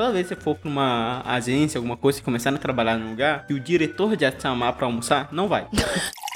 Toda vez que você for pra uma agência, alguma coisa, e começar a trabalhar num lugar, e o diretor já te chamar pra almoçar, não vai.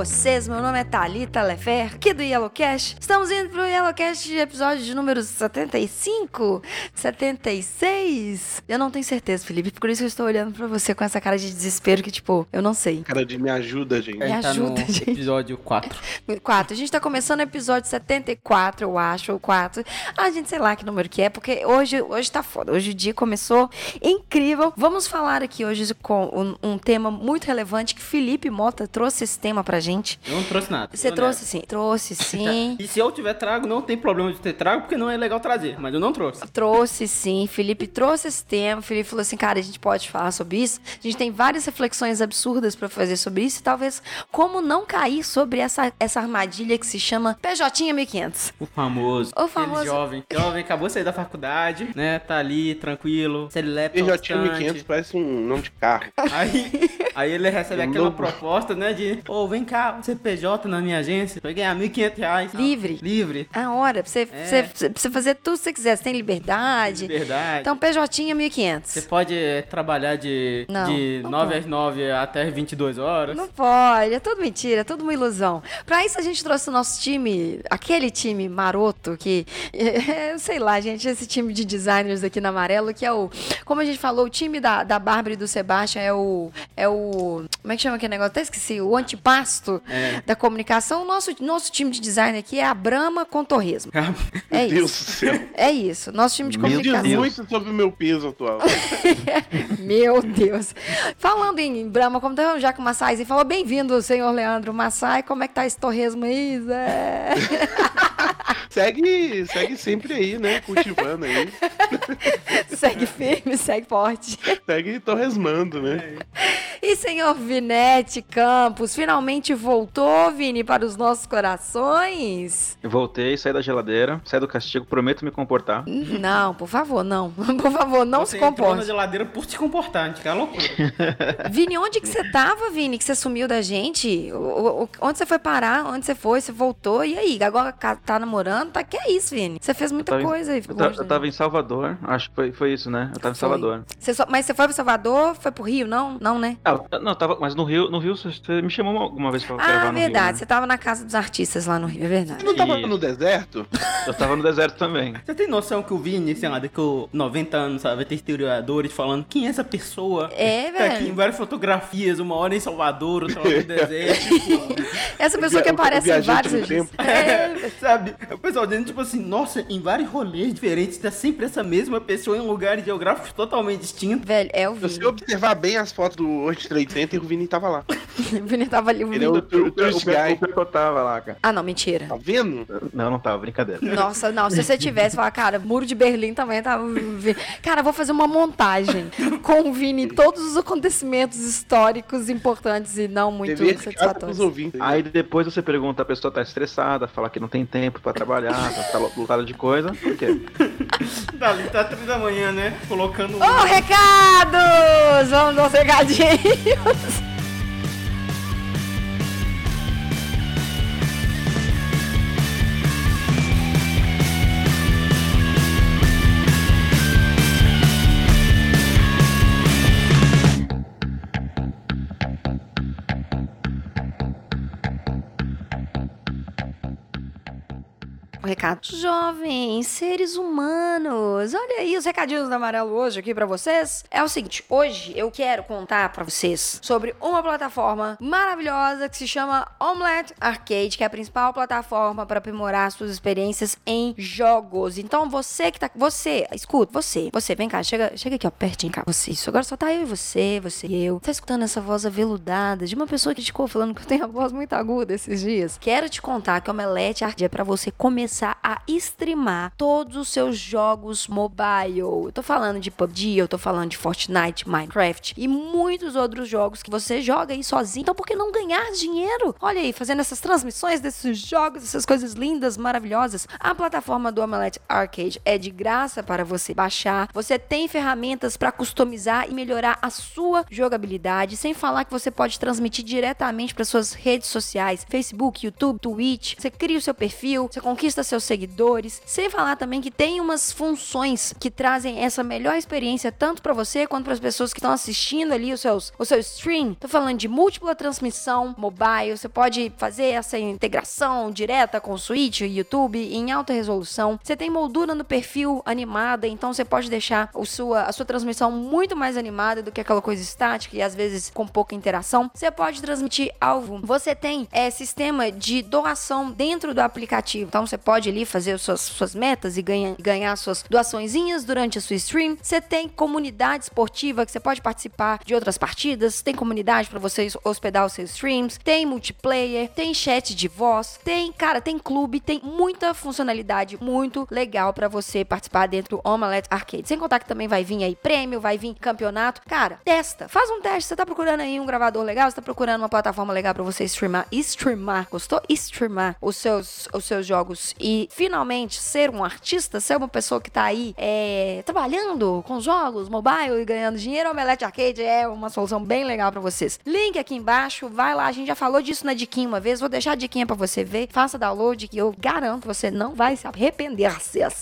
vocês? Meu nome é Thalita Lefer, aqui do Yellowcast. Estamos indo pro Yellowcast episódio de número 75? 76? Eu não tenho certeza, Felipe, por isso eu estou olhando pra você com essa cara de desespero que, tipo, eu não sei. Cara de me ajuda, gente. Me A gente tá ajuda, no gente. episódio 4. 4. A gente tá começando o episódio 74, eu acho, ou 4. A gente sei lá que número que é, porque hoje, hoje tá foda. Hoje o dia começou incrível. Vamos falar aqui hoje com um, um tema muito relevante que Felipe Mota trouxe esse tema pra gente. Eu não trouxe nada. Você trouxe sim, trouxe sim. E se eu tiver trago, não tem problema de ter trago, porque não é legal trazer. Mas eu não trouxe. Trouxe sim, Felipe trouxe esse tema. Felipe falou assim: cara, a gente pode falar sobre isso. A gente tem várias reflexões absurdas pra fazer sobre isso. E talvez como não cair sobre essa, essa armadilha que se chama PJ 1500. O famoso. O famoso- jovem. Jovem acabou de sair da faculdade, né? Tá ali, tranquilo. Serelepe PJ 1500 parece um nome de carro. Aí, aí ele recebe Eu aquela proposta, né? De, ô, vem cá, você PJ na minha agência, vai ganhar 1.500 reais. Livre. Livre. A hora, pra você, pra você- pra você fazer tudo que você quiser. Você tem liberdade. Verdade. Então, PJ Você 1500. pode eh, trabalhar de, Não, de não 9 pode. às 9 até as 22 horas. Não pode, é tudo mentira, é tudo uma ilusão. Pra isso a gente trouxe o nosso time, aquele time maroto que, eu sei lá, gente, esse time de designers aqui na Amarelo, que é o, como a gente falou, o time da, da Bárbara e do Sebastian é o, é o, como é que chama aquele negócio? Até esqueci, o É. da comunicação. O nosso, nosso time de design aqui é a Brahma com Torresmo. É Meu Deus isso. do céu. É isso, nosso time de diz comunicação. muito sobre o meu peso atual. Meu Deus. Falando em Brahma, como tá, já que o Massai falou, bem-vindo, senhor Leandro Massai. Como é que tá esse torresmo aí, Zé? segue, segue sempre aí, né? Cultivando aí. segue firme, segue forte. Segue torresmando, né? E senhor Vinete Campos, finalmente voltou, Vini, para os nossos corações? Eu voltei, saí da geladeira, saí do castigo, prometo me comportar. Não, por favor, não. Por favor, não Você se entrou na comporte. geladeira por se comportar, gente, que é loucura. Vini, onde que você tava, Vini, que você sumiu da gente? O- o- onde você foi parar? Onde você foi? Você voltou? E aí? Agora tá namorando? Tá que é isso, Vini? Você fez muita tava em- coisa aí. Eu, ta- longe eu tava em Salvador, acho que foi, foi isso, né? Eu tava em Foi. Salvador. Você só- mas você foi pro Salvador? Foi pro Rio? Não? Não, né? Ah, eu- não, tava, mas no Rio, no Rio você você me chamou alguma vez pra gravar Ah, no verdade. Rio, Você tava na casa dos artistas lá no Rio, é Você verdade. não tava E- no deserto? né? Eu tava no deserto também. Você tem noção que o Vini, sei lá, daqui a 90 anos, sabe, vai ter historiadores falando quem é essa pessoa? É, Tá aqui em velho. várias fotografias, uma hora em Salvador, outra hora no deserto. Essa pessoa que aparece em vários registros. tempo. É, Sabe? O pessoal dizendo, tipo assim, nossa, em vários rolês diferentes, tá sempre essa mesma pessoa em lugares geográficos totalmente distintos. velho, é o Se Vini. você observar bem as fotos do World Trade Center, o Vini tava lá. O Vini tava ali. o Ele é Vini- o, tour- o tourist guy. O pior que eu tava lá, cara. Ah, não, mentira. Tá vendo? Não, não tava, brincadeira. Nossa, não, se você tivesse, falar, cara, Muro de Berlim também tava. Cara, vou fazer uma montagem com o Vini, todos os acontecimentos históricos importantes e não muito Dever satisfatórios. ouvintes. Aí depois você pergunta, a pessoa tá estressada, fala que não tem tempo pra trabalhar, tá lotada de coisa. Por quê? Dali, tá 3 da manhã, né? Colocando. Ô, recados! Vamos aos recadinhos. recado. Jovens, seres humanos. Olha aí os recadinhos do Amarelo hoje aqui pra vocês. É o seguinte, hoje eu quero contar pra vocês sobre uma plataforma maravilhosa que se chama Omelette Arcade, que é a principal plataforma para aprimorar suas experiências em jogos. Então você que tá, você, escuta, você, você, vem cá, chega, chega aqui ó, pertinho cá, você. Isso agora só tá eu e você, você e eu. Tá escutando essa voz aveludada de uma pessoa que ficou falando que eu tenho a voz muito aguda esses dias? Quero te contar que Omelette Arcade é pra você começar começar a streamar todos os seus jogos mobile. Eu tô falando de PUBG, eu tô falando de Fortnite, Minecraft e muitos outros jogos que você joga aí sozinho. Então por que não ganhar dinheiro? Olha aí, fazendo essas transmissões desses jogos, essas coisas lindas, maravilhosas. A plataforma do Omelette Arcade é de graça para você baixar. Você tem ferramentas para customizar e melhorar a sua jogabilidade, sem falar que você pode transmitir diretamente para suas redes sociais, Facebook, YouTube, Twitch. Você cria o seu perfil, você conquista seus seguidores, sem falar também que tem umas funções que trazem essa melhor experiência tanto para você quanto para as pessoas que estão assistindo ali os seus, o seu stream. Tô falando de múltipla transmissão mobile, você pode fazer essa integração direta com o Switch, YouTube em alta resolução. Você tem moldura no perfil animada, então você pode deixar o sua, a sua transmissão muito mais animada do que aquela coisa estática e às vezes com pouca interação. Você pode transmitir alvo. Você tem é, sistema de doação dentro do aplicativo. Então você pode ali fazer suas, suas metas e ganha, ganhar suas doaçõezinhas durante a sua stream. Você tem comunidade esportiva que você pode participar de outras partidas. Tem comunidade para você hospedar os seus streams. Tem multiplayer, tem chat de voz, tem, cara, tem clube, tem muita funcionalidade muito legal para você participar dentro do Omelette Arcade. Sem contar que também vai vir aí prêmio, vai vir campeonato. Cara, testa, faz um teste. Você tá procurando aí um gravador legal, você tá procurando uma plataforma legal para você streamar, streamar, gostou? Streamar os seus, os seus jogos e finalmente ser um artista, ser uma pessoa que tá aí é, trabalhando com jogos mobile e ganhando dinheiro, o Omelette Arcade é uma solução bem legal para vocês. Link aqui embaixo, vai lá, a gente já falou disso na diquinha uma vez, vou deixar a diquinha para você ver, faça download que eu garanto você não vai se arrepender,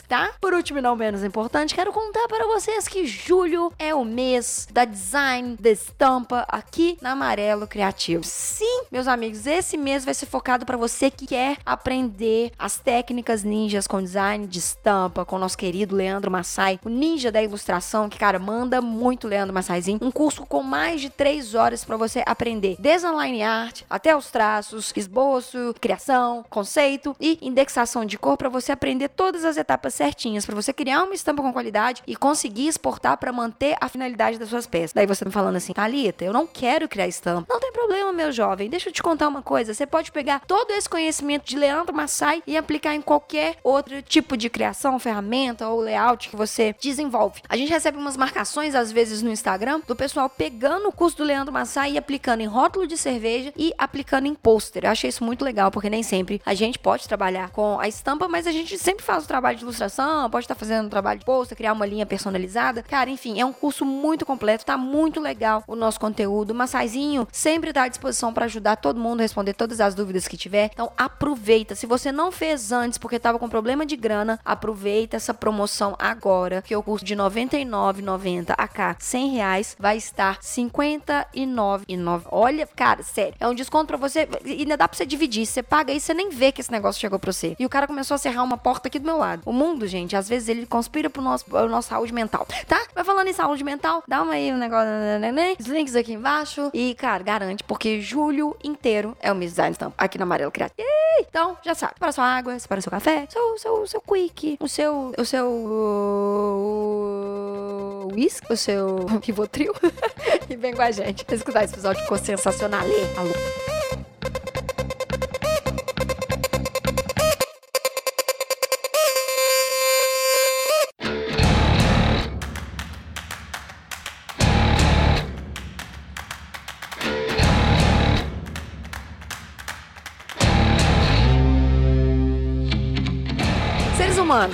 tá? Por último e não menos importante, quero contar para vocês que julho é o mês da design de estampa aqui na Amarelo Criativo. Sim, meus amigos, esse mês vai ser focado para você que quer aprender as técnicas ninjas com design de estampa com o nosso querido Leandro Massai, o ninja da ilustração, que cara manda muito Leandro Massaizinho. Um curso com mais de três horas para você aprender online art até os traços, esboço, criação, conceito e indexação de cor para você aprender todas as etapas certinhas para você criar uma estampa com qualidade e conseguir exportar para manter a finalidade das suas peças. Daí você tá falando assim, Thalita, eu não quero criar estampa. Não tem problema, meu jovem. Deixa eu te contar uma coisa. Você pode pegar todo esse conhecimento de Leandro Massai e aplicar em qualquer outro tipo de criação, ferramenta ou layout que você desenvolve. A gente recebe umas marcações às vezes no Instagram do pessoal pegando o curso do Leandro Massai e aplicando em rótulo de cerveja e aplicando em pôster. Eu achei isso muito legal porque nem sempre a gente pode trabalhar com a estampa, mas a gente sempre faz o trabalho de ilustração, pode estar fazendo um trabalho de pôster, criar uma linha personalizada. Cara, enfim, é um curso muito completo, tá muito legal o nosso conteúdo. O Massaizinho sempre tá à disposição para ajudar todo mundo a responder todas as dúvidas que tiver. Então aproveita. Se você não fez antes porque tava com problema de grana, aproveita essa promoção agora, que o curso de R$ 99,90 a cá, 100 reais, vai estar 59,9. Olha, cara, sério, é um desconto para você e ainda dá para você dividir. Você paga aí, você nem vê que esse negócio chegou para você. E o cara começou a serrar uma porta aqui do meu lado. O mundo, gente, às vezes ele conspira pro nosso, pro nosso saúde mental, tá? Vai falando em saúde mental, dá uma aí um negócio, né, né, né? os links aqui embaixo e, cara, garante, porque julho inteiro é o mês design stamp aqui no Amarelo Criativo. Então, já sabe, para sua água, o seu café, seu, seu, seu quick, o seu, o seu whisky, o seu rivotril e vem com a gente escutar esse episódio ficou sensacional. Alô.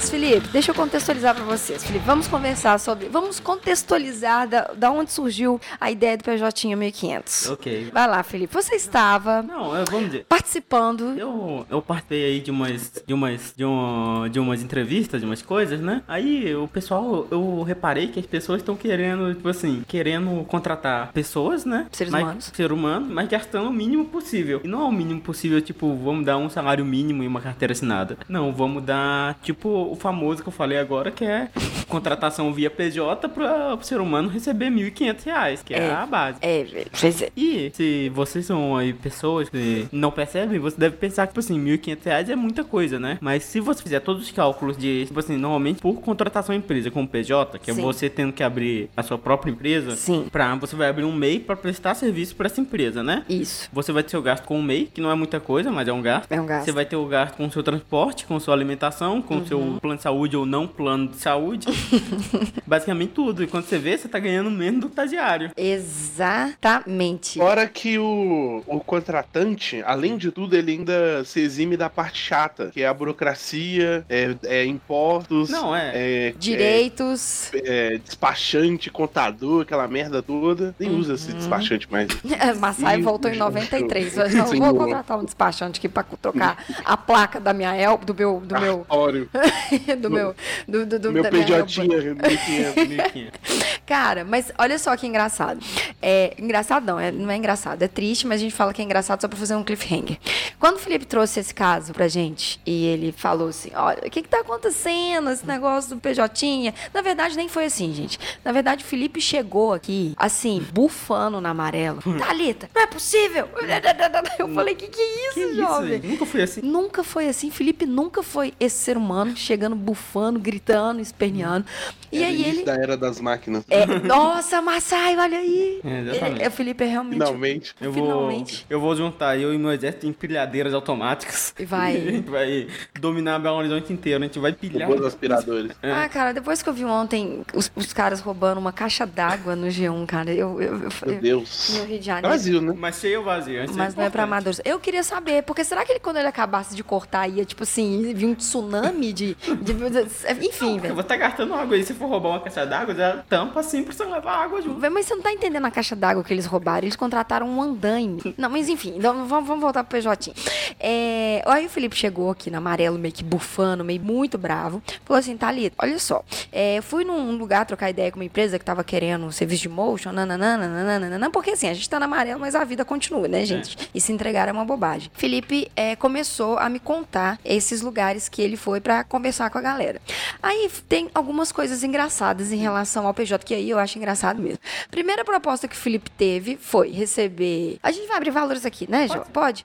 Felipe, deixa eu contextualizar para vocês. Felipe, vamos conversar sobre. Vamos contextualizar da, da onde surgiu a ideia do PJ 1500. Ok. Vai lá, Felipe. Você estava Não, eu, vamos dizer. participando. Eu, eu participei aí de umas, de umas, de, um, de umas entrevistas, de umas coisas, né? Aí o pessoal, eu reparei que as pessoas estão querendo, tipo assim, querendo contratar pessoas, né? Seres mas, humanos. Ser humano, mas gastando o mínimo possível. E não é o mínimo possível, tipo, vamos dar um salário mínimo e uma carteira assinada. Não, vamos dar, tipo o famoso que eu falei agora, que é contratação via PJ para o ser humano receber 1.500 reais, que é, É. a base. É, pois é. E se vocês são aí pessoas que não percebem, você deve pensar que, tipo assim, 1.500 reais é muita coisa, né? Mas se você fizer todos os cálculos de, tipo assim, normalmente por contratação empresa com PJ, que Sim. é você tendo que abrir a sua própria empresa, Sim. pra, você vai abrir um MEI para prestar serviço para essa empresa, né? Isso. Você vai ter seu gasto com o MEI, que não é muita coisa, mas é um gasto. É um gasto. Você vai ter o gasto com o seu transporte, com sua alimentação, com o seu plano de saúde ou não plano de saúde. Basicamente tudo. E quando você vê, você tá ganhando menos do estagiário. Exatamente. Fora que o, o contratante, além de tudo, ele ainda se exime da parte chata, que é a burocracia, é, é impostos, Não, é. é, Direitos. é despachante, contador, aquela merda toda. Nem usa esse despachante mais. Massai Ih, voltou em gente, 93. eu- não vou contratar um despachante aqui pra trocar a placa da minha El, do meu, do meu, Cartório. do meu, do, do, do Meu da minha PJ Elba. tinha 1.500. 1.500. Cara, mas olha só que engraçado. É engraçado não, é, não é engraçado, é triste, mas a gente fala que é engraçado só pra fazer um cliffhanger. Quando o Felipe trouxe esse caso pra gente e ele falou assim: olha, o que que tá acontecendo, esse negócio do PJ? Na verdade, nem foi assim, gente. Na verdade, o Felipe chegou aqui, assim, bufando na amarelo. Thalita, não é possível! Eu falei: que que é isso, Que isso, jovem? gente? Nunca fui assim. Nunca foi assim. Felipe nunca foi esse ser humano chegando bufando, gritando, esperneando. E Era aí início ele. da era das máquinas. É, nossa, Massai, olha aí. É. É, o Felipe é realmente. Finalmente. Eu vou, Finalmente. eu vou juntar eu e meu exército de empilhadeiras automáticas. E vai. a gente vai dominar Belo Horizonte inteiro. A gente vai pilhar. Robôs aspiradores. É. Ah, cara, depois que eu vi ontem os, os caras roubando uma caixa d'água no G1, cara, eu. eu, eu, Meu eu Deus. no Rio de Janeiro. Brasil, né? Mas cheio ou vazio? Isso Mas não é pra amadores. Eu queria saber, porque será que ele, quando ele acabasse de cortar, ia, tipo assim, vir um tsunami de. de- enfim, velho. você tá gastando água aí. Se for roubar uma caixa d'água, já tampa assim pra você levar água junto. Mas você não tá entendendo a caixa d'água que eles roubaram. Eles contrataram um andaime. Não, mas enfim, então vamos, vamos voltar pro PJ. É, aí o Felipe chegou aqui no amarelo, meio que bufando, meio muito bravo. Falou assim, Thalita, olha só. é, fui num lugar trocar ideia com uma empresa que tava querendo um serviço de motion, nananana, nananana, porque assim, a gente tá no amarelo, mas a vida continua, né, gente? E se entregar é uma bobagem. Felipe é, começou a me contar esses lugares que ele foi pra conversar com a galera. Aí tem algumas coisas engraçadas em relação ao PJ, que aí eu acho engraçado mesmo. Primeira proposta que o Felipe teve foi receber. A gente vai abrir valores aqui, né, Jó? Pode?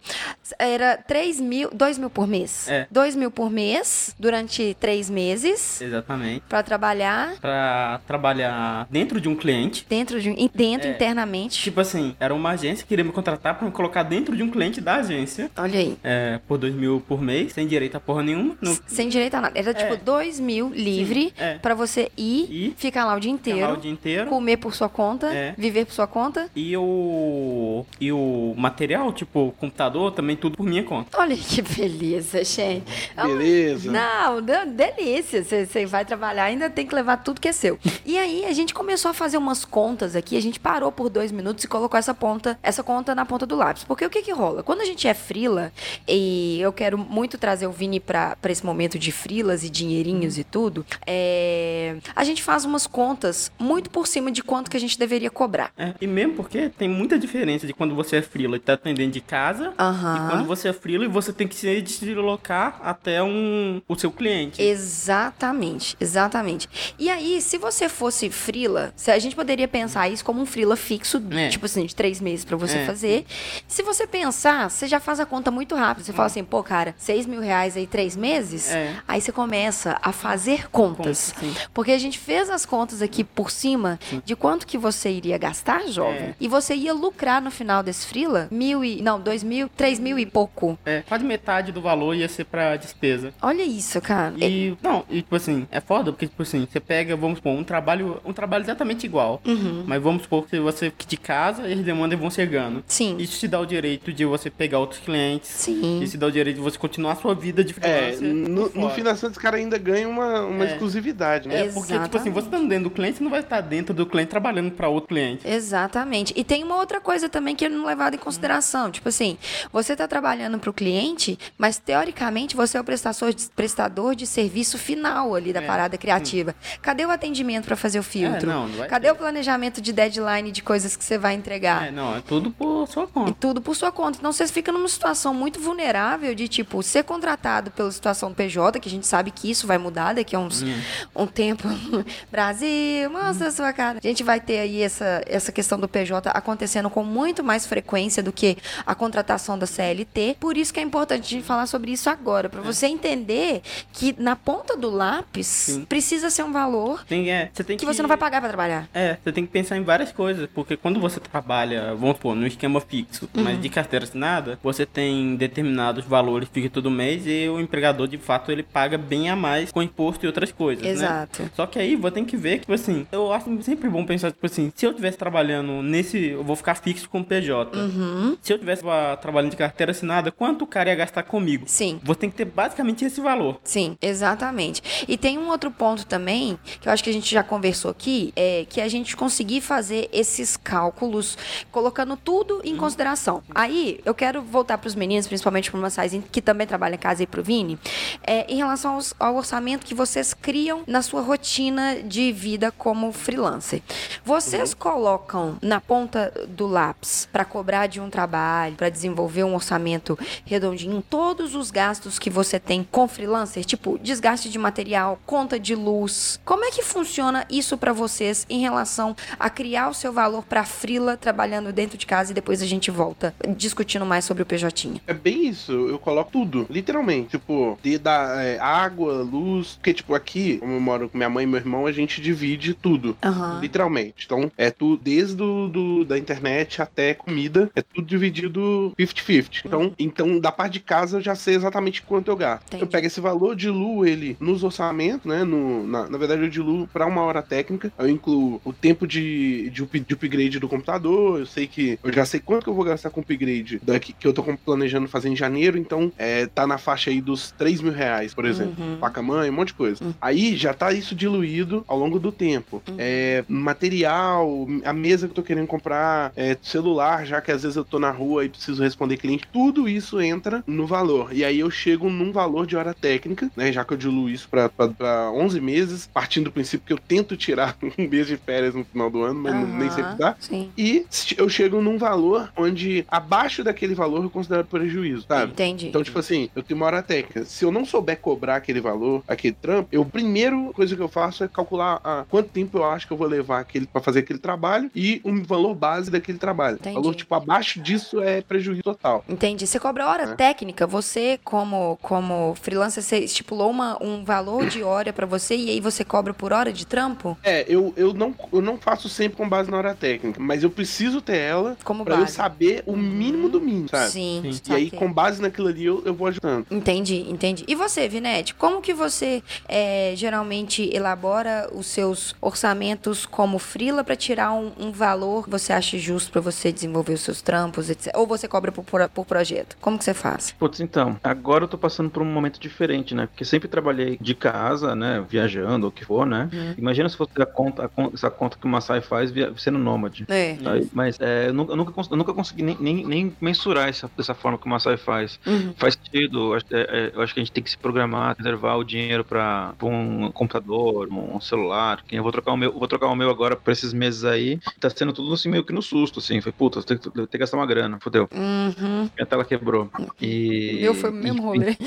Era 3 mil, 2 mil por mês. É. 2 mil por mês durante três meses Exatamente. pra trabalhar Pra trabalhar dentro de um cliente. dentro de um- dentro É. internamente. Tipo assim, era uma agência que queria me contratar pra me colocar dentro de um cliente da agência. Olha aí. É, por dois mil por mês, sem direito a porra nenhuma. No, Sem direito a nada. Era tipo 2 mil livre é. pra você ir, Ir, ficar lá o dia lá inteiro, o dia inteiro. comer por sua conta, É. viver por sua conta. E o. E o material, tipo, computador, também tudo por minha conta. Olha que beleza, gente. É Beleza. Não, não, delícia. Você vai trabalhar, ainda tem que levar tudo que é seu. E aí a gente começou a fazer umas contas aqui. A gente parou por dois minutos e colocou essa ponta, essa conta na ponta do lápis. Porque o que que rola? Quando a gente é frila, e eu quero muito trazer o Vini pra, pra esse momento de frilas e dinheirinhos e tudo, é, a gente faz umas contas muito por cima de quanto que a gente deveria cobrar. É, e mesmo porque tem muita diferença de quando você é freela e tá atendendo de casa. Aham. E quando você é freela e você tem que se deslocar até um, o seu cliente. Exatamente, exatamente. E aí, se você fosse frila, se a gente poderia pensar isso como um frila fixo, É. tipo assim, de três meses pra você É. fazer. Se você pensar, você já faz a conta muito rápido. Você fala assim, pô, cara, seis mil reais aí três meses? É. Aí você começa a fazer contas. Sim. Porque a gente fez as contas aqui por cima de quanto que você iria gastar, jovem. É. E você ia lucrar no final desse frila mil e. Não, dois mil, três mil e pouco. É, quase metade do valor ia ser pra despesa. Olha isso, cara. E, não, e tipo assim, é foda, porque tipo assim, você pega, vamos supor, um trabalho, um trabalho exatamente igual. Uhum. Mas vamos supor que você fique de casa e as demandas vão chegando. Sim. Isso te dá o direito de você pegar outros clientes. Sim. Isso te dá o direito de você continuar a sua vida de É, freelancer. no, por no fora. fim das contas, o cara ainda ganha uma, uma É. exclusividade, né? É, porque, tipo assim, você estando dentro do cliente, você não vai estar dentro do cliente trabalhando pra outro cliente. Exatamente. E tem uma outra coisa também que é não levado em consideração. Tipo assim, você está trabalhando para o cliente, mas teoricamente você é o prestador de, prestador de serviço final ali da É, parada criativa. Cadê o atendimento para fazer o filtro? É, não, não vai Cadê ter. o planejamento de deadline de coisas que você vai entregar? É, não, é tudo por sua conta. tudo por sua conta. Então você fica numa situação muito vulnerável de, tipo, ser contratado pela situação do PJ, que que a gente sabe que isso vai mudar daqui a uns Hum. um tempo. Brasil, mostra a sua cara. A gente vai ter aí essa, essa questão do PJ acontecendo com muito mais frequência do que a contratação da CLT. Por isso que é importante a gente falar sobre isso agora, para você entender que na ponta do lápis Sim. precisa ser um valor Tem, é, você tem que você não vai pagar para trabalhar. É, você tem que pensar em várias coisas, porque quando você trabalha, vamos supor, no esquema fixo, Uhum. mas de carteira assinada, você tem determinados valores fixos todo mês e o empregador, de fato, ele paga bem a mais com imposto e outras coisas, né? Exato. Só que aí você tem que ver que, tipo assim, eu acho sempre bom pensar, tipo assim, se eu estivesse trabalhando nesse, eu vou ficar fixo com o PJ. Uhum. Se eu tivesse ah, trabalhando de carteira assinada, quanto o cara ia gastar comigo? Sim. Você tem que ter basicamente esse valor. Sim, exatamente. E tem um outro ponto também, que eu acho que a gente já conversou aqui, é que a gente conseguir fazer esses cálculos, colocando tudo em consideração. Aí, eu quero voltar para os meninos, principalmente para o Massais, que também trabalha em casa, e para o Vini, é, em relação aos- ao orçamento que vocês criam na sua rotina de vida como freelancer. Vocês colocam na ponta do lápis para cobrar de um trabalho, para desenvolver um orçamento redondinho, todos os gastos que você tem com freelancer, tipo desgaste de material, conta de luz. Como é que funciona isso para vocês em relação a criar o seu valor para frila trabalhando dentro de casa e depois a gente volta discutindo mais sobre o PJ? É bem isso, eu coloco tudo, literalmente. Tipo, de da é, água, luz. Porque, tipo, aqui, como eu moro com minha mãe e meu irmão, a gente divide tudo. Aham. Literalmente. Então, é tudo, desde do, do- da internet até comida, é tudo dividido 50-50. Então, então, da parte de casa, eu já sei exatamente quanto eu gasto. Entendi. Eu pego esse valor, diluo ele nos orçamentos, né? No, na, na verdade, eu diluo para uma hora técnica. Eu incluo o tempo de, de, up- de upgrade do computador. Eu sei que. Eu já sei quanto que eu vou gastar com upgrade daqui, que eu tô planejando fazer em janeiro. Então, é, tá na faixa aí dos 3 mil reais, por exemplo Uhum. placa-mãe, um monte de coisa. Uhum. Aí já tá isso diluído ao longo do tempo. É, material, a mesa que eu tô querendo comprar, é, celular, já que às vezes eu tô na rua e preciso responder cliente, tudo isso entra no valor. E aí eu chego num valor de hora técnica, né? Já que eu diluo isso pra, pra, pra 11 meses, partindo do princípio que eu tento tirar um mês de férias no final do ano, mas não- nem sempre dá. Sim. E eu chego num valor onde abaixo daquele valor eu considero prejuízo, sabe? Entendi. Então, tipo assim, eu tenho uma hora técnica. Se eu não souber cobrar aquele valor, aquele trampo, eu, primeiro coisa que eu faço é calcular ah, quanto tempo eu acho que eu vou levar aquele, pra fazer aquele trabalho e um valor base daquele trabalho. Entendi. Valor, tipo, abaixo disso é prejuízo total. Entendi. Você cobra hora É. técnica, você, como, como freelancer, você estipulou uma, um valor de hora pra você e aí você cobra por hora de trampo? É, eu, eu, não, eu não faço sempre com base na hora técnica, mas eu preciso ter ela pra eu saber o mínimo do mínimo, sabe? Sim. Sim. E aí, com base naquilo ali, eu, eu vou ajudando. Entendi, entendi. E você, Vinete, como que você é, geralmente elabora os seus orçamentos como frila para tirar um, um valor que você acha justo para você desenvolver os seus trampos, etc. Ou você cobra por, por, por projeto? Como que você faz? Putz, então, agora eu tô passando por um momento diferente, né? Porque sempre trabalhei de casa, né? Viajando, ou o que for, né? Uhum. Imagina se fosse a conta, a con- essa conta que o Masai faz via- sendo nômade. É. Aí, Mas é, eu, nunca, eu nunca eu nunca consegui nem, nem, nem mensurar essa, dessa forma que o Masai faz. Uhum. Faz sentido, eu acho, é, é, eu acho que a gente tem que se programar, reservar o dinheiro para um computador, um celular. Eu vou trocar o meu, vou trocar o meu agora por esses meses aí. Tá sendo tudo assim meio que no susto, assim. Foi, puta, tenho que, que gastar uma grana, fodeu. Uhum. Minha tela quebrou. E. O meu foi o mesmo rolê.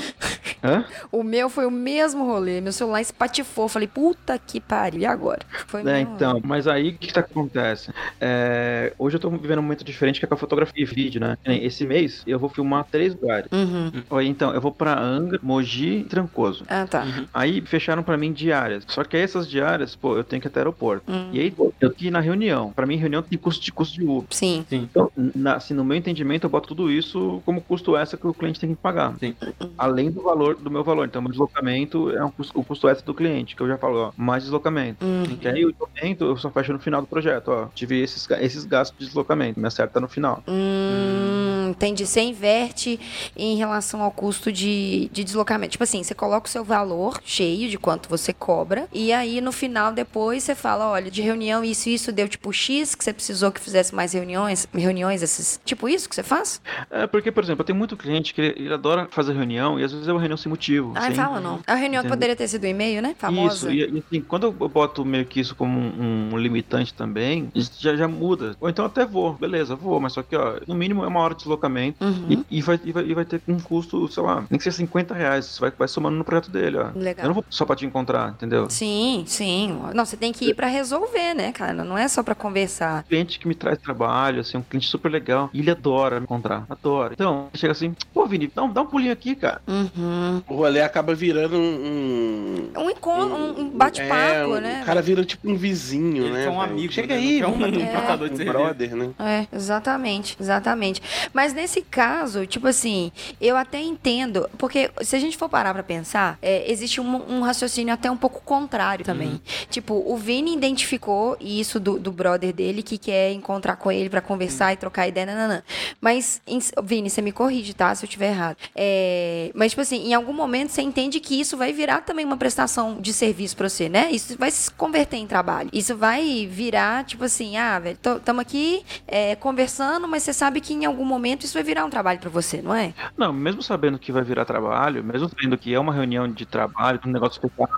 Hã? O meu foi o mesmo rolê. Meu celular espatifou. Falei, puta que pariu. E agora? Foi É, então, mas aí o que, que tá acontece? É, hoje eu tô vivendo um momento diferente que é com a fotografia e vídeo, né? Esse mês eu vou filmar três lugares. rolê. Uhum. Então, eu vou pra Angra, Mogi e Trancoso. Ah, tá. Aí fecharam pra mim diárias. Só que aí essas diárias, pô, eu tenho que ir até aeroporto. Hum. E aí, pô, eu tenho que ir na reunião. Pra mim, reunião tem custo de custo de Uber. Sim. Então, na, assim, no meu entendimento, eu boto tudo isso como custo extra que o cliente tem que pagar. Sim. Além do valor do meu valor. Então, meu deslocamento é um custo, o custo extra do cliente, que eu já falo, ó, mais deslocamento. Hum. Que aí o deslocamento eu só fecho no final do projeto, ó. Tive esses, esses gastos de deslocamento, me acerta no final. Hum, entendi. Você inverte em relação ao custo de, de deslocamento. Tipo assim, você coloca o seu valor cheio de quanto você cobra, e aí no final, depois, você fala: olha, de reunião, isso e isso deu tipo X, que você precisou que fizesse mais reuniões, reuniões, esses. Tipo isso que você faz? É, porque, por exemplo, eu tenho muito cliente que ele, ele adora fazer reunião e às vezes é uma reunião sem motivo. Ai, sem- fala não. A reunião Entendeu? poderia ter sido e-mail, né? Famosa. Isso, e, assim, quando eu boto meio que isso como um, um limitante também, isso já, já muda. Ou então até vou, beleza, vou, mas só que, ó, no mínimo é uma hora de deslocamento Uhum. e, e vai, e, vai, e vai ter um custo, sei lá, nem que seja 50 reais. Vai, vai somando no projeto dele, ó. Legal. Eu não vou só pra te encontrar, entendeu? Sim, sim. Não, você tem que ir pra resolver, né, cara? Não é só pra conversar. cliente que me traz trabalho, assim, um cliente super legal, e ele adora me encontrar, adora. Então, chega assim, pô, Vini, dá, um- dá um pulinho aqui, cara. Uhum. O rolê acaba virando um. Um encontro, um, um é, bate-papo, um- né? O cara vira tipo um vizinho, Eles né? são velho? amigos, Chega né? aí, é um um prestador de um serviço. brother, né? É, exatamente, exatamente. Mas nesse caso, tipo assim, eu até entendo, porque se a gente for parar pra pensar, é, existe um, um raciocínio até um pouco contrário também. Tipo, o Vini identificou isso do, do brother dele que quer encontrar com ele pra conversar e trocar ideia, nananã. Mas, em- Vini, você me corrige, tá? Se eu tiver errado. É, mas, tipo assim, em algum momento você entende que isso vai virar também uma prestação de serviço pra você, né? Isso vai se converter em trabalho. Isso vai virar, tipo assim, ah, velho, estamos aqui é, conversando, mas você sabe que em algum momento isso vai virar um trabalho pra você, não é? Não, mesmo sabendo que vai virar trabalho, mesmo sabendo que é uma reunião de trabalho, um negócio especial,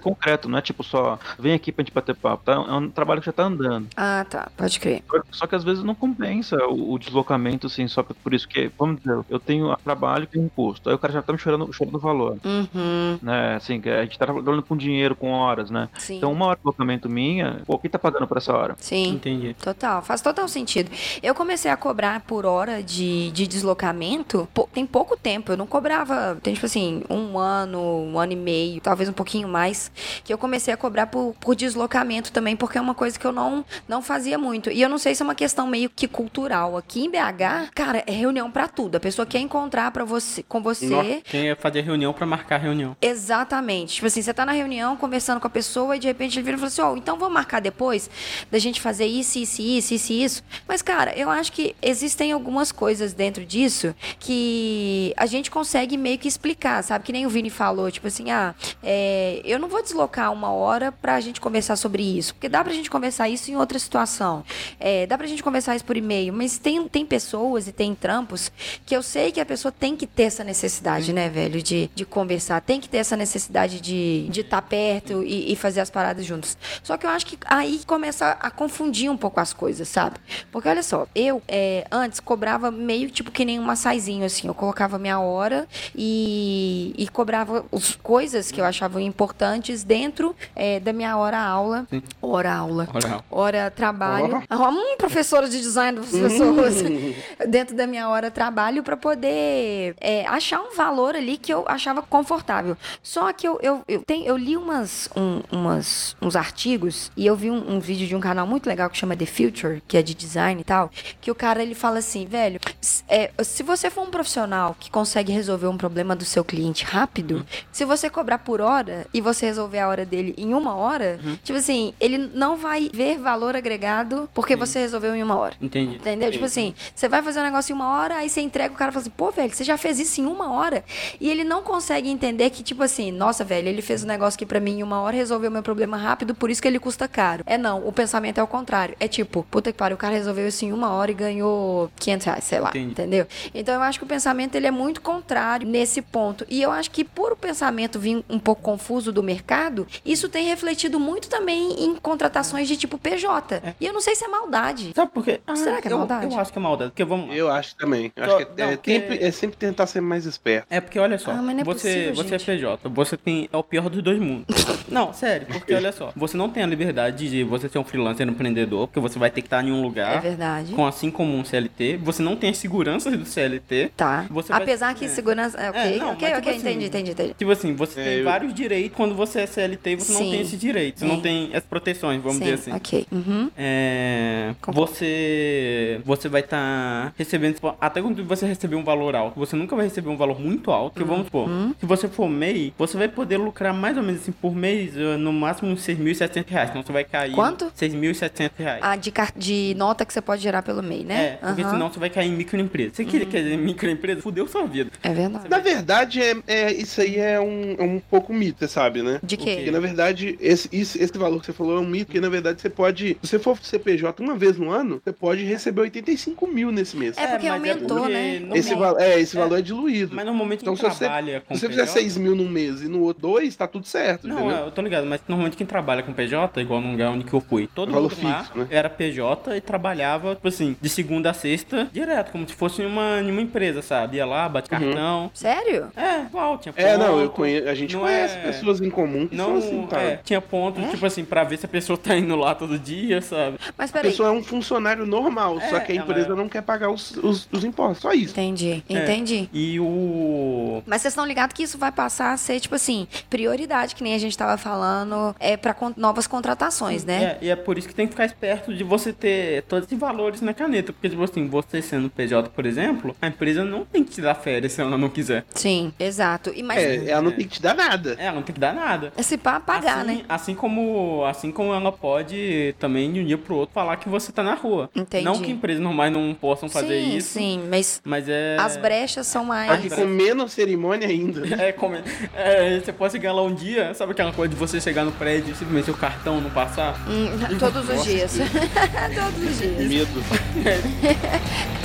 concreto, não é tipo só, vem aqui pra gente bater papo, tá? É um trabalho que já tá andando. Ah, tá, pode crer. Só que às vezes não compensa o, o deslocamento, assim, só por isso que, vamos dizer, eu tenho trabalho e um custo, aí o cara já tá me chorando, chorando o valor, Uhum, né? Assim, que a gente tá trabalhando com dinheiro, com horas, né? sim. Então uma hora de deslocamento minha, pô, quem tá pagando por essa hora? Sim. Entendi. Total, faz total sentido. Eu comecei a cobrar por hora de, de deslocamento tem pouco tempo. Eu não cobrava, tem tipo assim, um ano, um ano e meio, talvez um pouquinho mais, que eu comecei a cobrar por, por deslocamento também, porque é uma coisa que eu não, não fazia muito. E eu não sei se é uma questão meio que cultural. Aqui em BH, cara, é reunião pra tudo. A pessoa quer encontrar para você, com você. Nossa. Ia fazer reunião pra marcar reunião. Exatamente. Tipo assim, você tá na reunião conversando com a pessoa e de repente ele vira e fala assim: Ó, então vamos marcar depois da gente fazer isso, isso, isso, isso, isso. Mas, cara, eu acho que existem algumas coisas dentro disso que a gente consegue meio que explicar, sabe? Que nem o Vini falou, tipo assim, ah, é, eu não vou deslocar uma hora pra gente conversar sobre isso. Porque dá pra gente conversar isso em outra situação. É, dá pra gente conversar isso por e-mail. Mas tem, tem pessoas e tem trampos que eu sei que a pessoa tem que ter essa necessidade, né, velho? De, de conversar. Tem que ter essa necessidade de estar tá perto e, e fazer as paradas juntos. Só que eu acho que aí começa a confundir um pouco as coisas, sabe? Porque olha só, eu é, antes cobrava meio tipo que nem um maçaizinho, assim. Eu colocava minha hora e, e cobrava as coisas que eu achava importantes dentro é, da minha hora aula. Hora aula. Olha, Hora trabalho. Ah, Hum, professora de design das pessoas. dentro da minha hora trabalho para poder é, achar um valor ali que eu achava confortável. Só que eu, eu, eu, tenho, eu li umas, um- umas, uns artigos e eu vi um, um vídeo de um canal muito legal que chama The Future, que é de design e tal, que o cara ele fala assim, velho, é, se você for um profissional que consegue resolver um problema do seu cliente rápido, se você cobrar por hora e você resolver a hora dele em uma hora, tipo assim, ele não vai ver valor agregado porque você resolveu em uma hora. entendi. Entendeu? Tipo assim, você vai fazer um negócio em uma hora, aí você entrega, o cara fala assim, pô, velho, você já fez isso em uma hora. E ele não consegue entender que, tipo assim, nossa, velho, ele fez um negócio que pra mim em uma hora resolveu meu problema rápido, por isso que ele custa caro. É não, o pensamento é o contrário. É tipo, puta que pariu, o cara resolveu isso em uma hora e ganhou 500 reais, sei lá. Entendi. Entendeu? Então eu acho que o pensamento ele é muito contrário nesse ponto. E eu acho que por o pensamento vir um pouco confuso do mercado, isso tem refletido muito também em contratações de tipo PJ. E eu não sei se é maldade. Sabe por quê? Ah, Será que é eu, maldade? Eu acho que é maldade. Porque vamos. Eu acho também. Eu Só- acho que é, não, é porque- sempre, é sempre tentar ser mais esperto. É porque olha só, Ah, mas não é você, possível, você é gente. PJ, você tem é o pior dos dois mundos. não, sério, porque olha só, você não tem a liberdade de você ser um freelancer empreendedor, porque você vai ter que estar em um É lugar verdade. com assim como um CLT, você não tem as seguranças do CLT. Tá. Você vai- Apesar que é. segurança. é, Ok, É, não, ok, mas, ok, tipo assim, entendi, entendi, entendi. Tipo assim, você É, tem eu- vários direitos quando você é CLT, você Sim. não tem esses direitos, você É. não tem as proteções, vamos Sim, dizer assim. ok. Uhum. É, você você vai estar recebendo tipo, até quando você receber um valor alto, você nunca vai receber um valor muito alto, que vamos supor, Uhum. se você for MEI, você vai poder lucrar mais ou menos assim por mês, eh, no máximo uns 6.700 reais, então você vai cair Quanto? 6.700 reais. Ah, de, car- de nota que você pode gerar pelo MEI, né? É, porque. Uhum. senão você vai cair em microempresa. Você queria quer dizer microempresa? Fudeu sua vida. É verdade. Na verdade, é, é- isso aí é um, é um pouco mito, você sabe, né? De quê? Porque, na verdade, esse, isso- esse valor que você falou é um mito, porque, na verdade, você pode... Se você for CPJ uma vez no ano, você pode receber 85 mil nesse mês. É porque mas aumentou, porque né? Esse, val- é, esse valor é, diluído. Mas normalmente Então, quem se você- trabalha com Se você fizer PJ 6 mil num mês e no outro 2, tá tudo certo, Não, entendeu? é, eu tô ligado, mas normalmente quem trabalha com PJ, igual num lugar onde que eu fui, todo Valor mundo lá fixo, né? era PJ e trabalhava, tipo assim, de segunda a sexta, direto. como se fosse em uma, uma empresa, sabe? Ia lá, bate cartão. Sério? É, igual, tinha É, não, eu conheço, a gente Não conhece é- pessoas em comum que Não, são assim, tá? é, tinha ponto, tipo assim, pra ver se a pessoa tá indo lá todo dia, sabe? Mas A peraí. pessoa é um funcionário normal, É, só que a ela empresa é. não quer pagar os, os, os impostos, só isso. Entendi, É. entendi. E o. Mas vocês estão ligados que isso vai passar a ser, tipo assim, prioridade, que nem a gente tava falando, é pra con- novas contratações, né? É, e é por isso que tem que ficar esperto de você ter todos esses valores na caneta. Porque, tipo assim, você sendo PJ, por exemplo, a empresa não tem que te dar férias se ela não quiser. Sim, exato. E mas É, ela não tem que te dar nada. É, ela não tem que dar nada. esse pá pagar, assim, né? Assim como, assim como ela pode também de um dia pro outro falar que você tá na rua. Entendi. Não que empresas normais não possam fazer sim, isso. sim, mas Mas é. as brechas são mais. Aqui com menos cerimônia ainda. É, como, é, você pode chegar lá um dia, sabe aquela coisa de você chegar no prédio e simplesmente o cartão não passar? Hum, todos os dias. todos os dias. Medo.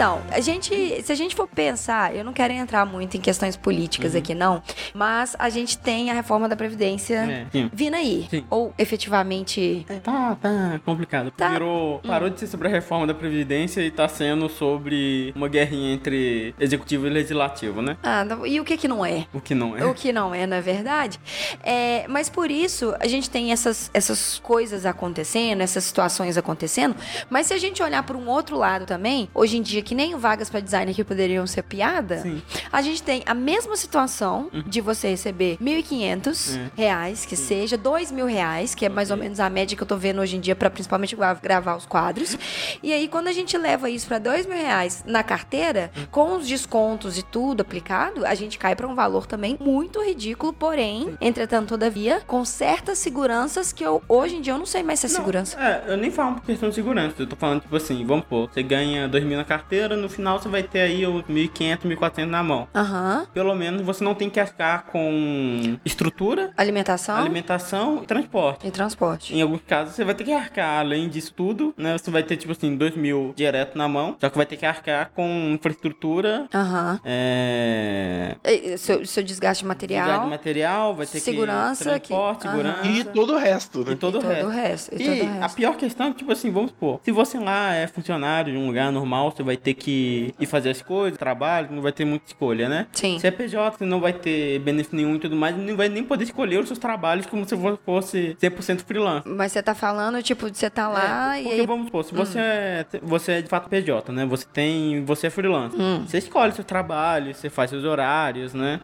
mas então, a gente, se a gente for pensar, eu não quero entrar muito em questões políticas aqui, não, mas a gente tem a reforma da Previdência É, vindo aí. Sim. Ou efetivamente. Tá, tá complicado. Tá. Virou, parou de ser sobre a reforma da Previdência e tá sendo sobre uma guerrinha entre executivo e legislativo, né? Ah, não- e o que que não é? O que não é. O que não é, na verdade. É, mas por isso a gente tem essas, essas coisas acontecendo, essas situações acontecendo. Mas se a gente olhar por um outro lado também, hoje em dia, que nem vagas para design que poderiam ser piada, Sim. a gente tem a mesma situação de você receber 1.500 É. reais, que seja, 2 mil reais, que é mais ou menos a média que eu tô vendo hoje em dia para principalmente gra- gravar os quadros. E aí, quando a gente leva isso para 2 mil reais na carteira, com os descontos e tudo aplicado, a gente cai para um valor também muito ridículo, porém, entretanto, todavia, com certas seguranças que eu, hoje em dia, eu não sei mais se é Não, segurança. É, eu nem falo por questão de segurança. Eu tô falando, tipo assim, vamos pôr, você ganha 2 mil na carteira, no final você vai ter aí os 1.500, 1.400 na mão. Aham. Pelo menos você não tem que arcar com estrutura, Alimentação alimentação e transporte. e transporte. Em alguns casos, você vai ter que arcar, além disso tudo, né? Você vai ter, tipo assim, 2 mil direto na mão. Só que vai ter que arcar com infraestrutura, Aham. é... E- Seu, seu desgaste material. desgaste de material, vai ter Segurança que... Transporte, que- segurança. E todo o resto, né? E todo, E o resto. todo o resto. E, E todo o a resto. pior questão é tipo assim, vamos supor, se você lá é funcionário de um lugar normal, você vai ter que ir fazer as coisas, trabalho, não vai ter muita escolha, né? Sim. Se é PJ, você não vai ter benefício nenhum e tudo mais, não vai nem poder escolher os seus trabalhos como se fosse 100% freelance. Mas você tá falando, tipo, de você tá lá É, e porque vamos supor, se você, é, você é de fato PJ, né? Você tem. Você é freelance. Hum. Você escolhe seu trabalho, você faz seus horários, né?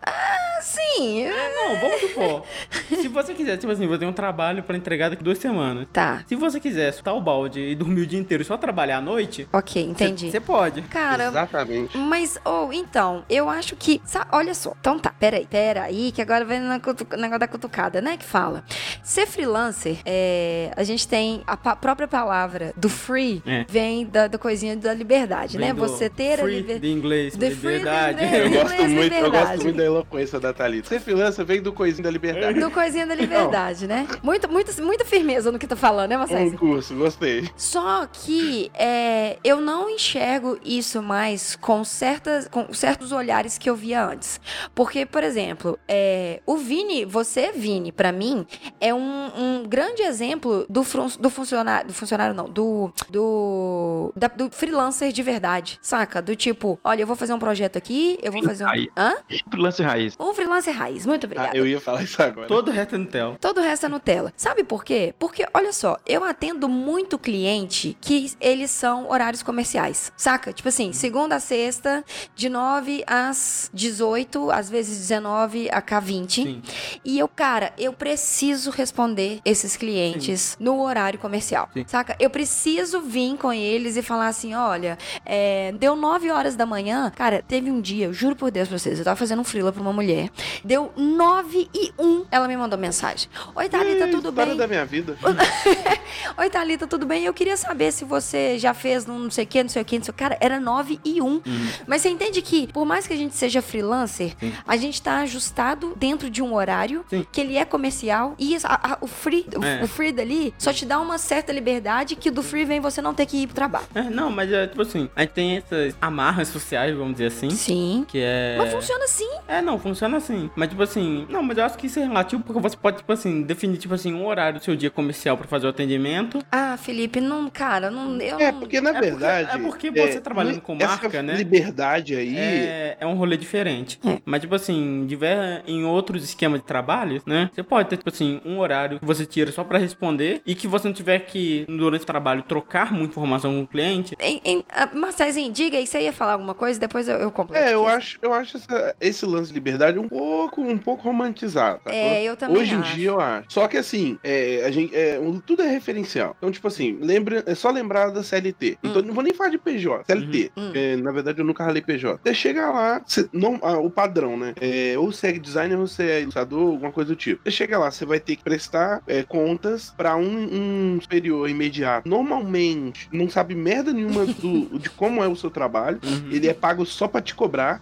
Sim. Não, vamos supor. se você quiser, tipo assim, você tem um trabalho pra entregar daqui duas semanas. Tá. Se você quiser soltar o balde e dormir o dia inteiro e só trabalhar à noite, Ok, entendi. você pode. Cara, Exatamente. mas, ou, então, eu acho que. olha só. Então tá, peraí, peraí, que agora vem no cutu- negócio da cutucada, né? Que fala. Ser freelancer, é, a gente tem a própria palavra do free, É. vem da, da coisinha da liberdade, né? Vem do Você ter a free liberdade. de inglês, liberdade. de Eu inglês. gosto, muito, eu liberdade. gosto muito da eloquência da Thalita. Ser freelancer vem do coisinho da liberdade. Do coisinha da liberdade, né? Muito, muito, muita firmeza no que tô falando, né, Um Marcelo? curso, gostei. Só que é, eu não enxergo isso mais com, certas, com certos olhares que eu via antes. Porque, por exemplo, é, o Vini, você, Vini, pra mim, é um, um grande exemplo do, fun- do funcionário. Do funcionário, não, do. Do. da- do freelancer de verdade. Saca? Do tipo, olha, eu vou fazer um projeto aqui, eu vou fazer um. Hã? Freelance raiz. Um freelancer raiz. Muito Ah, obrigada. eu ia falar isso agora. Todo o resto é Nutella. Todo o resto é Nutella. Sabe por quê? Porque, olha só, eu atendo muito cliente que eles são horários comerciais. Saca? Tipo assim, segunda a sexta, de 9 às 18, às vezes 19 a K20. Sim. E eu, cara, eu preciso responder esses clientes no horário comercial. Sim. Saca? Eu preciso vir com eles e falar assim: olha, é, deu 9 horas da manhã. Cara, teve um dia, eu juro por Deus pra vocês, eu tava fazendo um freela pra uma mulher. Deu 9 e 1. Ela me mandou mensagem. Oi, Thalita, tudo bem? da minha vida. Oi, Thalita, tudo bem? Eu queria saber se você já fez não sei o que, não sei o que, não sei o que. Cara, era 9 e 1. Mas você entende que, por mais que a gente seja freelancer, Sim. a gente tá ajustado dentro de um horário Sim. que ele é comercial. E a- a- o free, É. o free dali só te dá uma certa liberdade que do free vem você não ter que ir pro trabalho. É, não, mas é tipo assim, a gente tem essas amarras sociais, vamos dizer assim. Sim. Que é. Mas funciona assim. É, não, funciona assim. Mas, tipo assim, não, mas eu acho que isso é relativo porque você pode, tipo assim, definir, tipo assim, um horário do seu dia comercial pra fazer o atendimento. Ah, Felipe, não, cara, não. Eu É, porque na É porque- verdade. é porque você trabalhando com essa marca, né? liberdade aí. É, é um rolê diferente. É. Mas, tipo assim, tiver em outros esquemas de trabalho, né? Você pode ter, tipo assim, um horário que você tira só pra responder e que você não tiver que, durante o trabalho, trocar muita informação com o cliente. Em, em, ah, Marcezinho, diga aí, você ia falar alguma coisa, depois eu, eu completo. É, eu acho, eu acho essa- esse lance de liberdade um pouco, um pouco romantizado. sacou? É, eu também Hoje em acho. dia eu acho. Só que assim, é, a gente, é, um- tudo é referencial. Então, tipo assim, lembra, é só lembrar da CLT. Então, não vou nem falar de PJ, CLT. Hum. porque, na verdade, eu nunca ralei PJ. Você chega lá, você- não- ah, o padrão, né? É, ou você é designer ou você é ilustrador, alguma coisa do tipo. Você chega lá, você vai ter que prestar é, contas pra um, um superior imediato. Normalmente, não sabe merda nenhuma do- de como é o seu trabalho. Ele é pago só pra te cobrar.